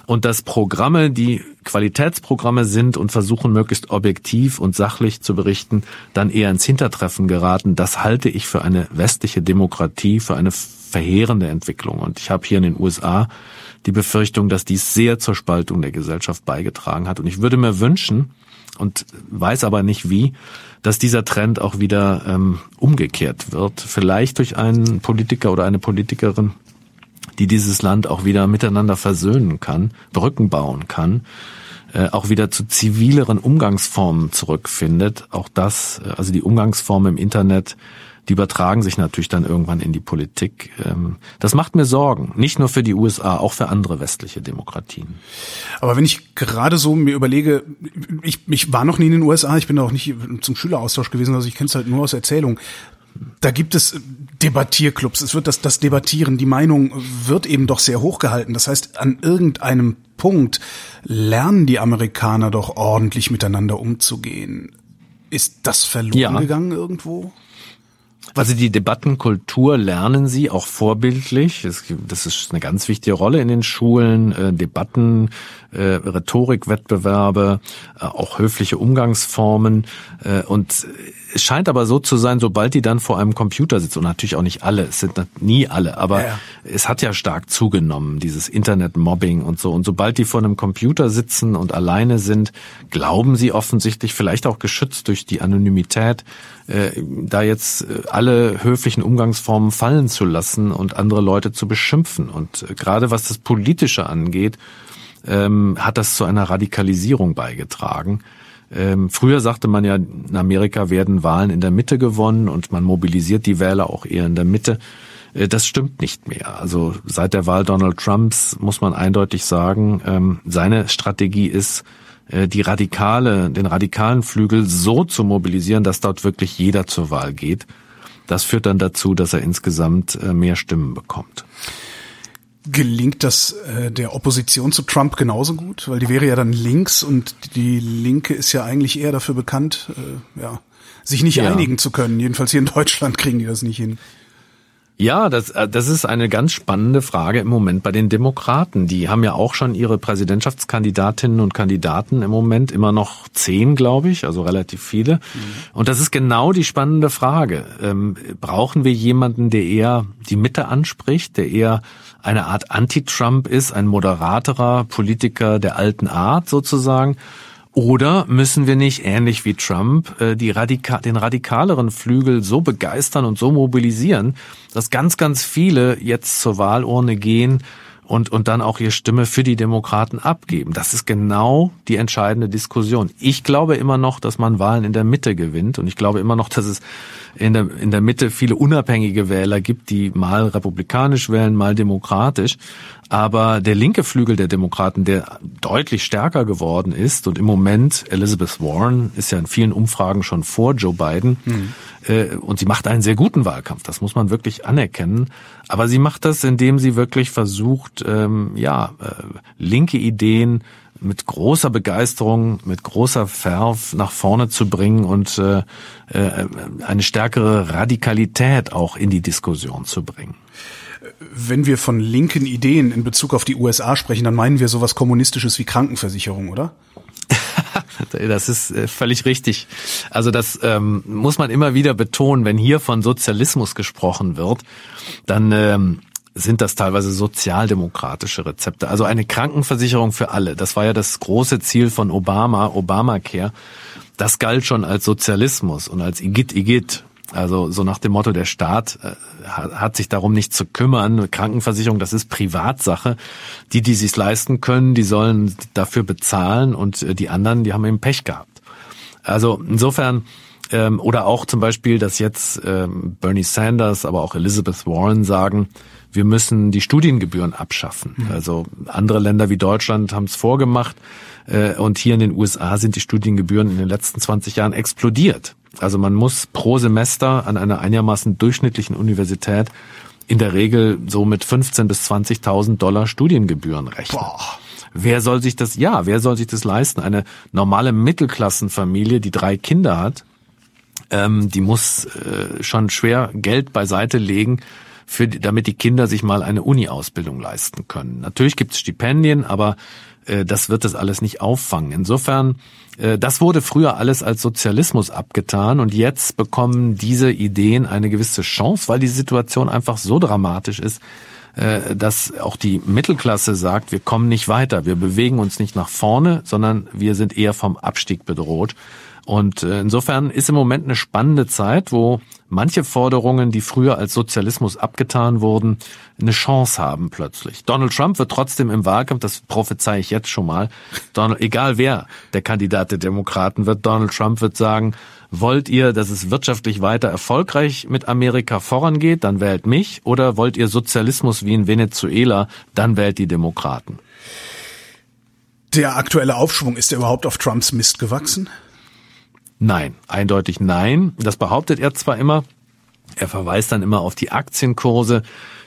und dass Programme, die Qualitätsprogramme sind und versuchen möglichst objektiv und sachlich zu berichten, dann eher ins Hintertreffen geraten, das halte ich für eine westliche Demokratie, für eine verheerende Entwicklung. Und ich habe hier in den USA die Befürchtung, dass dies sehr zur Spaltung der Gesellschaft beigetragen hat. Und ich würde mir wünschen, und weiß aber nicht wie, dass dieser Trend auch wieder ähm, umgekehrt wird. Vielleicht durch einen Politiker oder eine Politikerin, die dieses Land auch wieder miteinander versöhnen kann, Brücken bauen kann, äh, auch wieder zu zivileren Umgangsformen zurückfindet. Auch das, äh, also die Umgangsformen im Internet, die übertragen sich natürlich dann irgendwann in die Politik. Ähm, das macht mir Sorgen, nicht nur für die USA, auch für andere westliche Demokratien. Aber wenn ich gerade so mir überlege, ich, ich war noch nie in den USA, ich bin auch nicht zum Schüleraustausch gewesen, also ich kenne es halt nur aus Erzählung. Da gibt es Debattierclubs, es wird das, das Debattieren, die Meinung wird eben doch sehr hochgehalten. Das heißt, an irgendeinem Punkt lernen die Amerikaner doch ordentlich miteinander umzugehen. Ist das verloren ja. gegangen irgendwo? Also die Debattenkultur lernen sie auch vorbildlich. Das ist eine ganz wichtige Rolle in den Schulen. Äh, Debatten, äh, Rhetorikwettbewerbe, äh, auch höfliche Umgangsformen. Und es scheint aber so zu sein, sobald die dann vor einem Computer sitzen, und natürlich auch nicht alle, es sind nie alle, aber ja. es hat ja stark zugenommen, dieses Internet-Mobbing und so. Und sobald die vor einem Computer sitzen und alleine sind, glauben sie offensichtlich, vielleicht auch geschützt durch die Anonymität, äh, da jetzt äh, alle höflichen Umgangsformen fallen zu lassen und andere Leute zu beschimpfen. Und äh, gerade was das Politische angeht, ähm, hat das zu einer Radikalisierung beigetragen. Ähm, früher sagte man ja, in Amerika werden Wahlen in der Mitte gewonnen und man mobilisiert die Wähler auch eher in der Mitte. Äh, das stimmt nicht mehr. Also seit der Wahl Donald Trumps muss man eindeutig sagen, ähm, seine Strategie ist, äh, die radikale, den radikalen Flügel so zu mobilisieren, dass dort wirklich jeder zur Wahl geht. Das führt dann dazu, dass er insgesamt äh, mehr Stimmen bekommt. Gelingt das äh, der Opposition zu Trump genauso gut? Weil die wäre ja dann links und die Linke ist ja eigentlich eher dafür bekannt, äh, ja, sich nicht ja. einigen zu können. Jedenfalls hier in Deutschland kriegen die das nicht hin. Ja, das, äh, das ist eine ganz spannende Frage im Moment bei den Demokraten. Die haben ja auch schon ihre Präsidentschaftskandidatinnen und Kandidaten im Moment, immer noch zehn, glaube ich, also relativ viele. Mhm. Und das ist genau die spannende Frage. Ähm, brauchen wir jemanden, der eher die Mitte anspricht, der eher eine Art Anti-Trump ist, ein moderaterer Politiker der alten Art sozusagen? Oder müssen wir nicht, ähnlich wie Trump, äh, die Radika den radikaleren Flügel so begeistern und so mobilisieren, dass ganz, ganz viele jetzt zur Wahlurne gehen und, und dann auch ihre Stimme für die Demokraten abgeben. Das ist genau die entscheidende Diskussion. Ich glaube immer noch, dass man Wahlen in der Mitte gewinnt und ich glaube immer noch, dass es in der, in der Mitte viele unabhängige Wähler gibt, die mal republikanisch wählen, mal demokratisch. Aber der linke Flügel der Demokraten, der deutlich stärker geworden ist und im Moment Elizabeth Warren ist ja in vielen Umfragen schon vor Joe Biden mhm. Äh, und sie macht einen sehr guten Wahlkampf, das muss man wirklich anerkennen. Aber sie macht das, indem sie wirklich versucht, ähm, ja, äh, linke Ideen mit großer Begeisterung, mit großer Verf nach vorne zu bringen und äh, äh, eine stärkere Radikalität auch in die Diskussion zu bringen. Wenn wir von linken Ideen in Bezug auf die USA sprechen, dann meinen wir sowas Kommunistisches wie Krankenversicherung, oder? das ist äh, völlig richtig. Also das ähm, muss man immer wieder betonen, wenn hier von Sozialismus gesprochen wird, dann ähm, sind das teilweise sozialdemokratische Rezepte. Also eine Krankenversicherung für alle. Das war ja das große Ziel von Obama, Obamacare. Das galt schon als Sozialismus und als Igit Igit. Also so nach dem Motto, der Staat äh, hat sich darum nicht zu kümmern. Krankenversicherung, das ist Privatsache. Die, die sich's leisten können, die sollen dafür bezahlen und äh, die anderen, die haben eben Pech gehabt. Also insofern ähm, oder auch zum Beispiel, dass jetzt ähm, Bernie Sanders, aber auch Elizabeth Warren sagen, wir müssen die Studiengebühren abschaffen. Mhm. Also andere Länder wie Deutschland haben es vorgemacht äh, und hier in den USA sind die Studiengebühren in den letzten 20 Jahren explodiert. Also man muss pro Semester an einer einigermaßen durchschnittlichen Universität in der Regel so mit 15 bis 20.000 Dollar Studiengebühren rechnet. Boah. Wer soll sich das, ja, wer soll sich das leisten? Eine normale Mittelklassenfamilie, die drei Kinder hat, ähm, die muss äh, schon schwer Geld beiseite legen, für, damit die Kinder sich mal eine Uni-Ausbildung leisten können. Natürlich gibt es Stipendien, aber äh, das wird das alles nicht auffangen. Insofern, äh, das wurde früher alles als Sozialismus abgetan und jetzt bekommen diese Ideen eine gewisse Chance, weil die Situation einfach so dramatisch ist, äh, dass auch die Mittelklasse sagt, wir kommen nicht weiter, wir bewegen uns nicht nach vorne, sondern wir sind eher vom Abstieg bedroht. Und äh, insofern ist im Moment eine spannende Zeit, wo manche Forderungen, die früher als Sozialismus abgetan wurden, eine Chance haben plötzlich. Donald Trump wird trotzdem im Wahlkampf, das prophezei ich jetzt schon mal, Donald, egal wer der Kandidat der Demokraten wird, Donald Trump wird sagen, wollt ihr, dass es wirtschaftlich weiter erfolgreich mit Amerika vorangeht, dann wählt mich, oder wollt ihr Sozialismus wie in Venezuela, dann wählt die Demokraten. Der aktuelle Aufschwung, ist er überhaupt auf Trumps Mist gewachsen? Nein, eindeutig nein. Das behauptet er zwar immer, er verweist dann immer auf die Aktienkurse,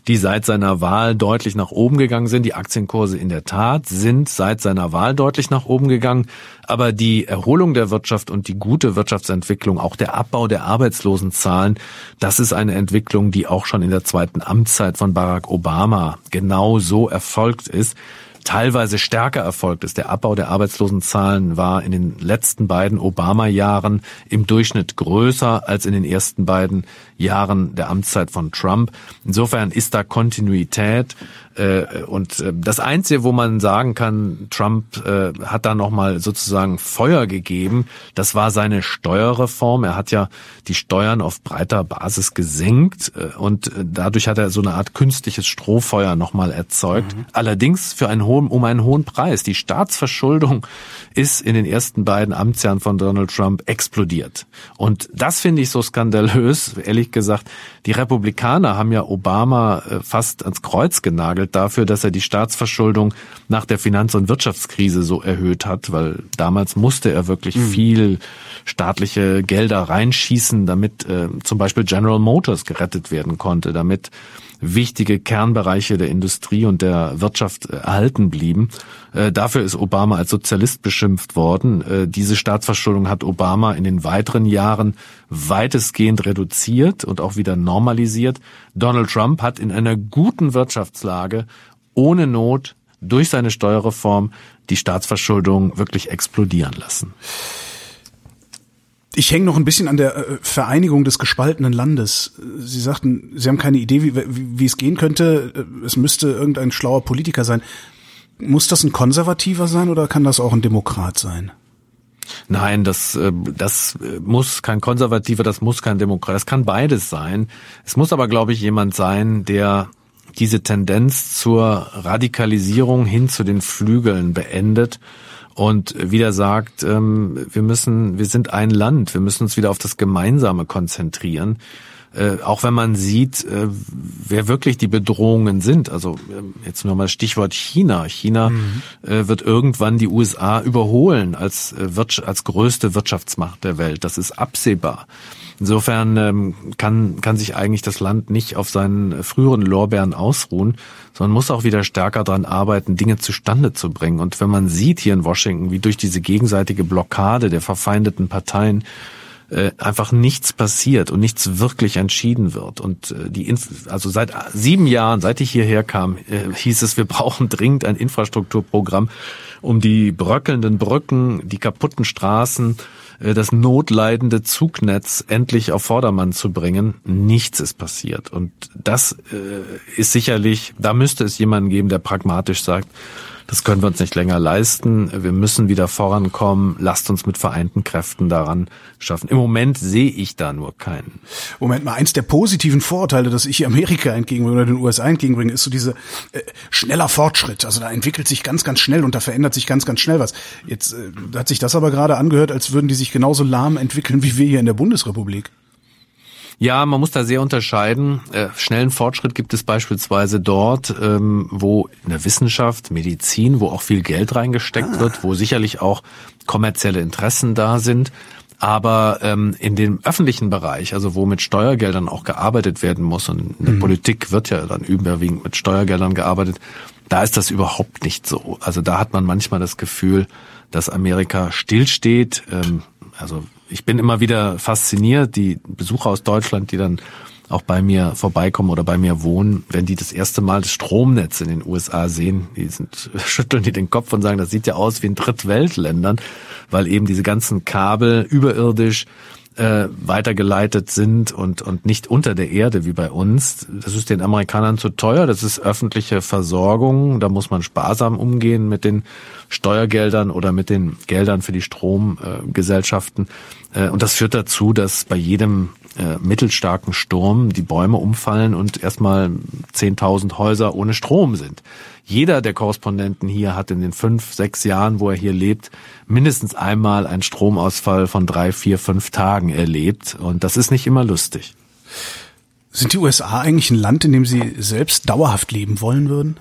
die seit seiner Wahl deutlich nach oben gegangen sind. Die Aktienkurse in der Tat sind seit seiner Wahl deutlich nach oben gegangen. Aber die Erholung der Wirtschaft und die gute Wirtschaftsentwicklung, auch der Abbau der Arbeitslosenzahlen, das ist eine Entwicklung, die auch schon in der zweiten Amtszeit von Barack Obama genau so erfolgt ist teilweise stärker erfolgt ist. Der Abbau der Arbeitslosenzahlen war in den letzten beiden Obama-Jahren im Durchschnitt größer als in den ersten beiden Jahren der Amtszeit von Trump. Insofern ist da Kontinuität. Äh, und äh, das Einzige, wo man sagen kann, Trump äh, hat da nochmal sozusagen Feuer gegeben, das war seine Steuerreform. Er hat ja die Steuern auf breiter Basis gesenkt und dadurch hat er so eine Art künstliches Strohfeuer nochmal erzeugt. Mhm. Allerdings für einen hohen, um einen hohen Preis. Die Staatsverschuldung ist in den ersten beiden Amtsjahren von Donald Trump explodiert. Und das finde ich so skandalös, ehrlich gesagt. Die Republikaner haben ja Obama fast ans Kreuz genagelt dafür, dass er die Staatsverschuldung nach der Finanz- und Wirtschaftskrise so erhöht hat, weil damals musste er wirklich mhm. viel staatliche Gelder reinschießen, damit äh, zum Beispiel General Motors gerettet werden konnte, damit wichtige Kernbereiche der Industrie und der Wirtschaft äh, erhalten blieben. Äh, dafür ist Obama als Sozialist beschimpft worden. Äh, diese Staatsverschuldung hat Obama in den weiteren Jahren weitestgehend reduziert und auch wieder normalisiert. Donald Trump hat in einer guten Wirtschaftslage ohne Not durch seine Steuerreform die Staatsverschuldung wirklich explodieren lassen. Ich hänge noch ein bisschen an der äh, Vereinigung des gespaltenen Landes. Sie sagten, Sie haben keine Idee, wie, wie, wie es gehen könnte. Äh, es müsste irgendein schlauer Politiker sein. Muss das ein Konservativer sein oder kann das auch ein Demokrat sein? Nein, das, äh, das muss kein Konservativer, das muss kein Demokrat, das kann beides sein. Es muss aber, glaube ich, jemand sein, der diese Tendenz zur Radikalisierung hin zu den Flügeln beendet und wieder sagt, ähm, wir müssen, wir sind ein Land, wir müssen uns wieder auf das Gemeinsame konzentrieren. Äh, auch wenn man sieht, äh, wer wirklich die Bedrohungen sind. Also äh, jetzt nochmal Stichwort China. China mhm. äh, wird irgendwann die USA überholen als, äh, als größte Wirtschaftsmacht der Welt. Das ist absehbar. Insofern ähm, kann, kann sich eigentlich das Land nicht auf seinen früheren Lorbeeren ausruhen, sondern muss auch wieder stärker daran arbeiten, Dinge zustande zu bringen. Und wenn man sieht hier in Washington, wie durch diese gegenseitige Blockade der verfeindeten Parteien äh, einfach nichts passiert und nichts wirklich entschieden wird. Und äh, die Inf also seit sieben Jahren, seit ich hierher kam, äh, hieß es, wir brauchen dringend ein Infrastrukturprogramm, um die bröckelnden Brücken, die kaputten Straßen, das notleidende Zugnetz endlich auf Vordermann zu bringen. Nichts ist passiert. Und das äh, ist sicherlich, da müsste es jemanden geben, der pragmatisch sagt, das können wir uns nicht länger leisten. Wir müssen wieder vorankommen. Lasst uns mit vereinten Kräften daran schaffen. Im Moment sehe ich da nur keinen. Moment mal, eins der positiven Vorurteile, dass ich Amerika entgegenbringe oder den USA entgegenbringe, ist so diese äh, schneller Fortschritt. Also da entwickelt sich ganz, ganz schnell und da verändert sich ganz, ganz schnell was. Jetzt äh, hat sich das aber gerade angehört, als würden die sich genauso lahm entwickeln wie wir hier in der Bundesrepublik. Ja, man muss da sehr unterscheiden. Äh, schnellen Fortschritt gibt es beispielsweise dort, ähm, wo in der Wissenschaft, Medizin, wo auch viel Geld reingesteckt ah. wird, wo sicherlich auch kommerzielle Interessen da sind. Aber ähm, in dem öffentlichen Bereich, also wo mit Steuergeldern auch gearbeitet werden muss, und in der mhm. Politik wird ja dann überwiegend mit Steuergeldern gearbeitet, da ist das überhaupt nicht so. Also da hat man manchmal das Gefühl, dass Amerika stillsteht. Ähm, also ich bin immer wieder fasziniert, die Besucher aus Deutschland, die dann auch bei mir vorbeikommen oder bei mir wohnen, wenn die das erste Mal das Stromnetz in den USA sehen, die sind, schütteln die den Kopf und sagen, das sieht ja aus wie in Drittweltländern, weil eben diese ganzen Kabel überirdisch äh, weitergeleitet sind und, und nicht unter der Erde wie bei uns. Das ist den Amerikanern zu teuer. Das ist öffentliche Versorgung. Da muss man sparsam umgehen mit den Steuergeldern oder mit den Geldern für die Stromgesellschaften. Äh, und das führt dazu, dass bei jedem äh, mittelstarken Sturm die Bäume umfallen und erstmal 10.000 Häuser ohne Strom sind. Jeder der Korrespondenten hier hat in den fünf, sechs Jahren, wo er hier lebt, mindestens einmal einen Stromausfall von drei, vier, fünf Tagen erlebt. Und das ist nicht immer lustig. Sind die USA eigentlich ein Land, in dem Sie selbst dauerhaft leben wollen würden?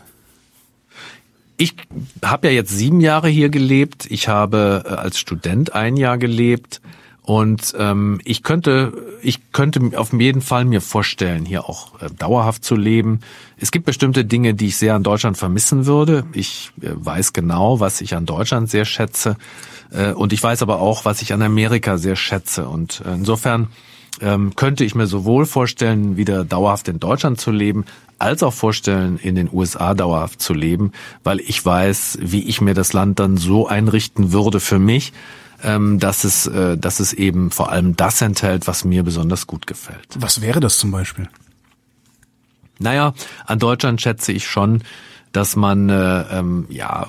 Ich habe ja jetzt sieben Jahre hier gelebt. Ich habe äh, als Student ein Jahr gelebt. Und ähm, ich könnte, ich könnte auf jeden Fall mir vorstellen, hier auch äh, dauerhaft zu leben. Es gibt bestimmte Dinge, die ich sehr an Deutschland vermissen würde. Ich äh, weiß genau, was ich an Deutschland sehr schätze. Äh, und ich weiß aber auch, was ich an Amerika sehr schätze. Und äh, insofern ähm, könnte ich mir sowohl vorstellen, wieder dauerhaft in Deutschland zu leben, als auch vorstellen, in den USA dauerhaft zu leben, weil ich weiß, wie ich mir das Land dann so einrichten würde für mich, ähm, dass es, äh, dass es eben vor allem das enthält, was mir besonders gut gefällt. Was wäre das zum Beispiel? Naja, an Deutschland schätze ich schon, dass man äh, ähm, ja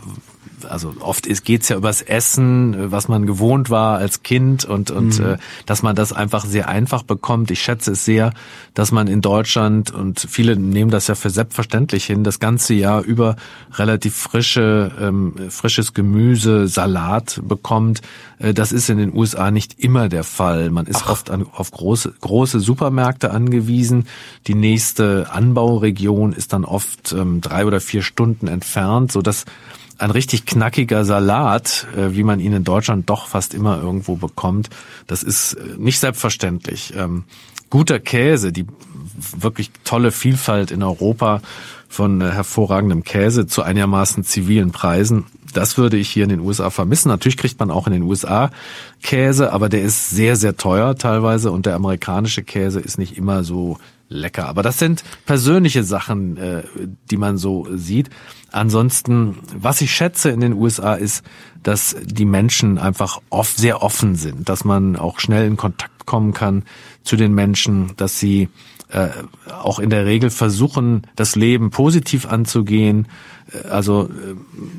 also oft ist, geht's ja übers Essen, was man gewohnt war als Kind und, und mhm. äh, dass man das einfach sehr einfach bekommt. Ich schätze es sehr, dass man in Deutschland, und viele nehmen das ja für selbstverständlich hin, das ganze Jahr über relativ frische, ähm, frisches Gemüse, Salat bekommt. Äh, das ist in den USA nicht immer der Fall. Man ist Ach. oft an, auf große, große Supermärkte angewiesen. Die nächste Anbauregion ist dann oft ähm, drei oder vier Stunden entfernt, so dass ein richtig knackiger Salat, äh, wie man ihn in Deutschland doch fast immer irgendwo bekommt, das ist äh, nicht selbstverständlich. Ähm, guter Käse, die wirklich tolle Vielfalt in Europa von äh, hervorragendem Käse zu einigermaßen zivilen Preisen. Das würde ich hier in den USA vermissen. Natürlich kriegt man auch in den USA Käse, aber der ist sehr, sehr teuer teilweise und der amerikanische Käse ist nicht immer so lecker. Aber das sind persönliche Sachen, äh, die man so sieht. Ansonsten, was ich schätze in den USA ist, dass die Menschen einfach oft sehr offen sind, dass man auch schnell in Kontakt kommen kann zu den Menschen, dass sie äh, auch in der Regel versuchen, das Leben positiv anzugehen, äh, also äh,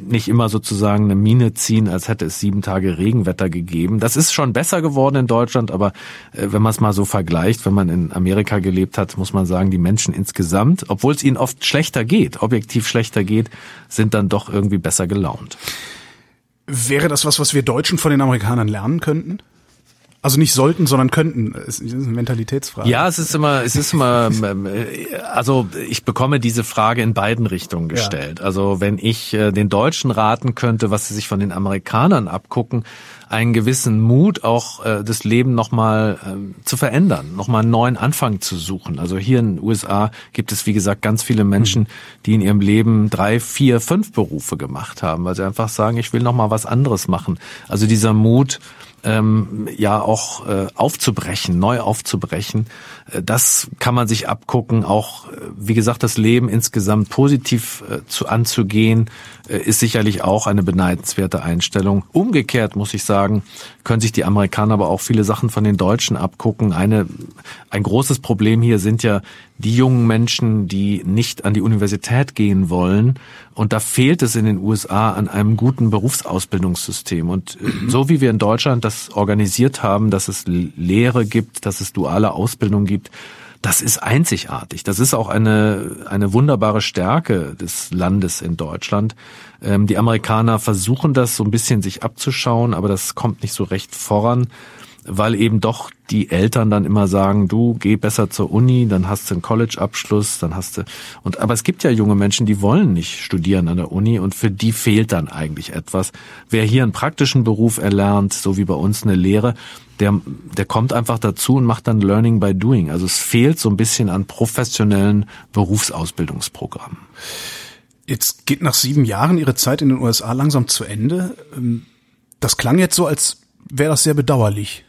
nicht immer sozusagen eine Mine ziehen, als hätte es sieben Tage Regenwetter gegeben. Das ist schon besser geworden in Deutschland, aber wenn man es mal so vergleicht, wenn man in Amerika gelebt hat, muss man sagen, die Menschen insgesamt, obwohl es ihnen oft schlechter geht, objektiv schlechter geht, sind dann doch irgendwie besser gelaunt. Wäre das was, was wir Deutschen von den Amerikanern lernen könnten? Also nicht sollten, sondern könnten. Es ist eine Mentalitätsfrage. Ja, es ist immer, es ist immer, ähm, also ich bekomme diese Frage in beiden Richtungen gestellt. Ja. Also wenn ich äh, den Deutschen raten könnte, was sie sich von den Amerikanern abgucken, einen gewissen Mut, auch äh, das Leben nochmal äh, zu verändern, nochmal einen neuen Anfang zu suchen. Also hier in den USA gibt es, wie gesagt, ganz viele Menschen, die in ihrem Leben drei, vier, fünf Berufe gemacht haben, weil sie einfach sagen, ich will nochmal was anderes machen. Also dieser Mut, ähm, ja auch äh, aufzubrechen, neu aufzubrechen. Äh, das kann man sich abgucken. Auch, äh, wie gesagt, das Leben insgesamt positiv äh, zu anzugehen, ist sicherlich auch eine beneidenswerte Einstellung. Umgekehrt muss ich sagen, können sich die Amerikaner aber auch viele Sachen von den Deutschen abgucken. Eine, ein großes Problem hier sind ja die jungen Menschen, die nicht an die Universität gehen wollen. Und da fehlt es in den USA an einem guten Berufsausbildungssystem. Und äh, so wie wir in Deutschland das organisiert haben, dass es Lehre gibt, dass es duale Ausbildung gibt, das ist einzigartig. Das ist auch eine, eine wunderbare Stärke des Landes in Deutschland. Ähm, die Amerikaner versuchen das so ein bisschen sich abzuschauen, aber das kommt nicht so recht voran. Weil eben doch die Eltern dann immer sagen, du geh besser zur Uni, dann hast du einen College-Abschluss, dann hast du und aber es gibt ja junge Menschen, die wollen nicht studieren an der Uni und für die fehlt dann eigentlich etwas. Wer hier einen praktischen Beruf erlernt, so wie bei uns eine Lehre, der, der kommt einfach dazu und macht dann Learning by Doing. Also es fehlt so ein bisschen an professionellen Berufsausbildungsprogrammen. Jetzt geht nach sieben Jahren Ihre Zeit in den USA langsam zu Ende. Ähm, das klang jetzt so, als wäre das sehr bedauerlich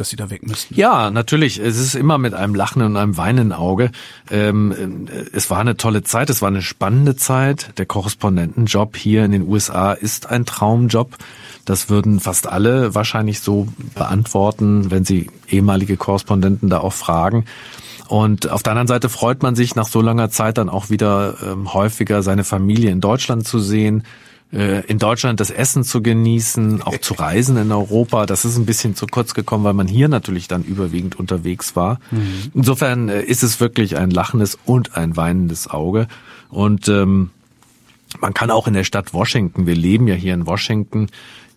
dass sie da weg müssten. Ja, natürlich. Es ist immer mit einem Lachen und einem weinenden Auge. Ähm, es war eine tolle Zeit, es war eine spannende Zeit. Der Korrespondentenjob hier in den USA ist ein Traumjob. Das würden fast alle wahrscheinlich so beantworten, wenn sie ehemalige Korrespondenten da auch fragen. Und auf der anderen Seite freut man sich nach so langer Zeit dann auch wieder ähm, häufiger seine Familie in Deutschland zu sehen, in Deutschland das Essen zu genießen, auch zu reisen in Europa. Das ist ein bisschen zu kurz gekommen, weil man hier natürlich dann überwiegend unterwegs war. Mhm. Insofern äh, ist es wirklich ein lachendes und ein weinendes Auge. Und ähm, man kann auch in der Stadt Washington, wir leben ja hier in Washington,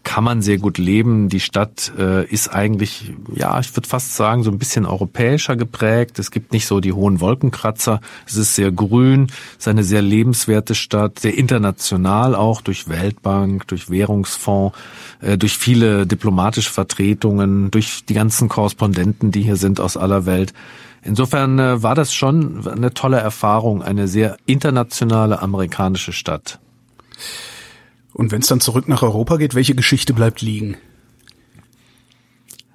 kann man sehr gut leben. Die Stadt äh, ist eigentlich, ja, ich würde fast sagen, so ein bisschen europäischer geprägt. Es gibt nicht so die hohen Wolkenkratzer. Es ist sehr grün, es ist eine sehr lebenswerte Stadt, sehr international auch durch Weltbank, durch Währungsfonds, äh, durch viele diplomatische Vertretungen, durch die ganzen Korrespondenten, die hier sind aus aller Welt. Insofern äh, war das schon eine tolle Erfahrung, eine sehr internationale amerikanische Stadt. Und wenn es dann zurück nach Europa geht, welche Geschichte bleibt liegen?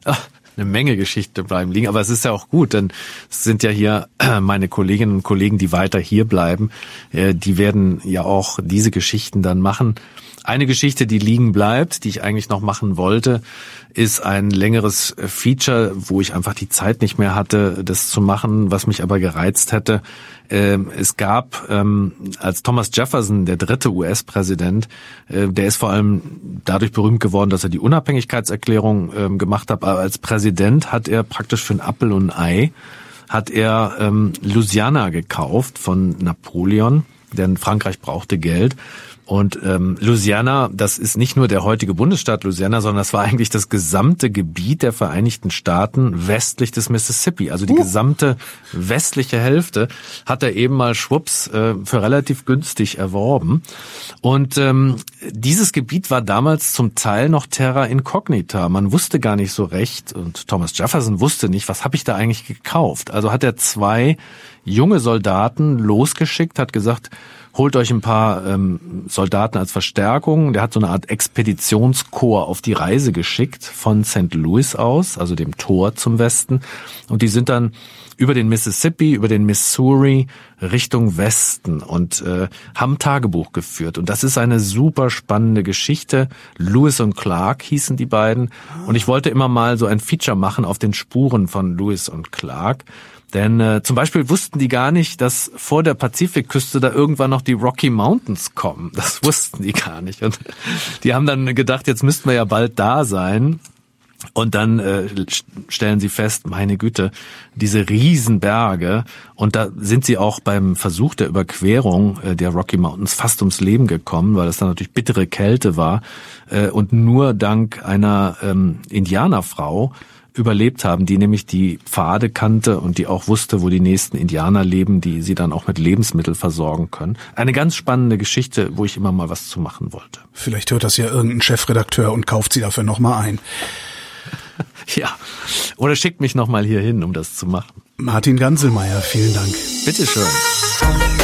Ach, eine Menge Geschichte bleiben liegen, aber es ist ja auch gut, denn es sind ja hier meine Kolleginnen und Kollegen, die weiter hier bleiben, äh, die werden ja auch diese Geschichten dann machen. Eine Geschichte, die liegen bleibt, die ich eigentlich noch machen wollte, ist ein längeres Feature, wo ich einfach die Zeit nicht mehr hatte, das zu machen, was mich aber gereizt hätte. Ähm, es gab, ähm, als Thomas Jefferson, der dritte US-Präsident, äh, der ist vor allem dadurch berühmt geworden, dass er die Unabhängigkeitserklärung ähm, gemacht hat, aber als Präsident hat er praktisch für ein Appel und ein Ei, hat er Louisiana gekauft von Napoleon, denn Frankreich brauchte Geld und ähm, Louisiana, das ist nicht nur der heutige Bundesstaat Louisiana, sondern das war eigentlich das gesamte Gebiet der Vereinigten Staaten westlich des Mississippi. Also die uh. gesamte westliche Hälfte hat er eben mal schwupps äh, für relativ günstig erworben. Und ähm, dieses Gebiet war damals zum Teil noch Terra Incognita. Man wusste gar nicht so recht und Thomas Jefferson wusste nicht, was habe ich da eigentlich gekauft. Also hat er zwei junge Soldaten losgeschickt, hat gesagt, holt euch ein paar ähm, Soldaten als Verstärkung. Der hat so eine Art Expeditionskorps auf die Reise geschickt von St. Louis aus, also dem Tor zum Westen. Und die sind dann über den Mississippi, über den Missouri Richtung Westen und äh, haben Tagebuch geführt. Und das ist eine super spannende Geschichte. Lewis und Clark hießen die beiden. Und ich wollte immer mal so ein Feature machen auf den Spuren von Lewis und Clark. Denn äh, zum Beispiel wussten die gar nicht, dass vor der Pazifikküste da irgendwann noch die Rocky Mountains kommen. Das wussten die gar nicht. Und die haben dann gedacht, jetzt müssten wir ja bald da sein. Und dann äh, stellen sie fest, meine Güte, diese Riesenberge. Und da sind sie auch beim Versuch der Überquerung äh, der Rocky Mountains fast ums Leben gekommen, weil es dann natürlich bittere Kälte war. Äh, und nur dank einer ähm, Indianerfrau überlebt haben, die nämlich die Pfade kannte und die auch wusste, wo die nächsten Indianer leben, die sie dann auch mit Lebensmitteln versorgen können. Eine ganz spannende Geschichte, wo ich immer mal was zu machen wollte. Vielleicht hört das ja irgendein Chefredakteur und kauft sie dafür nochmal ein. ja, oder schickt mich nochmal hier hin, um das zu machen. Martin Ganselmeier, vielen Dank. Bitteschön.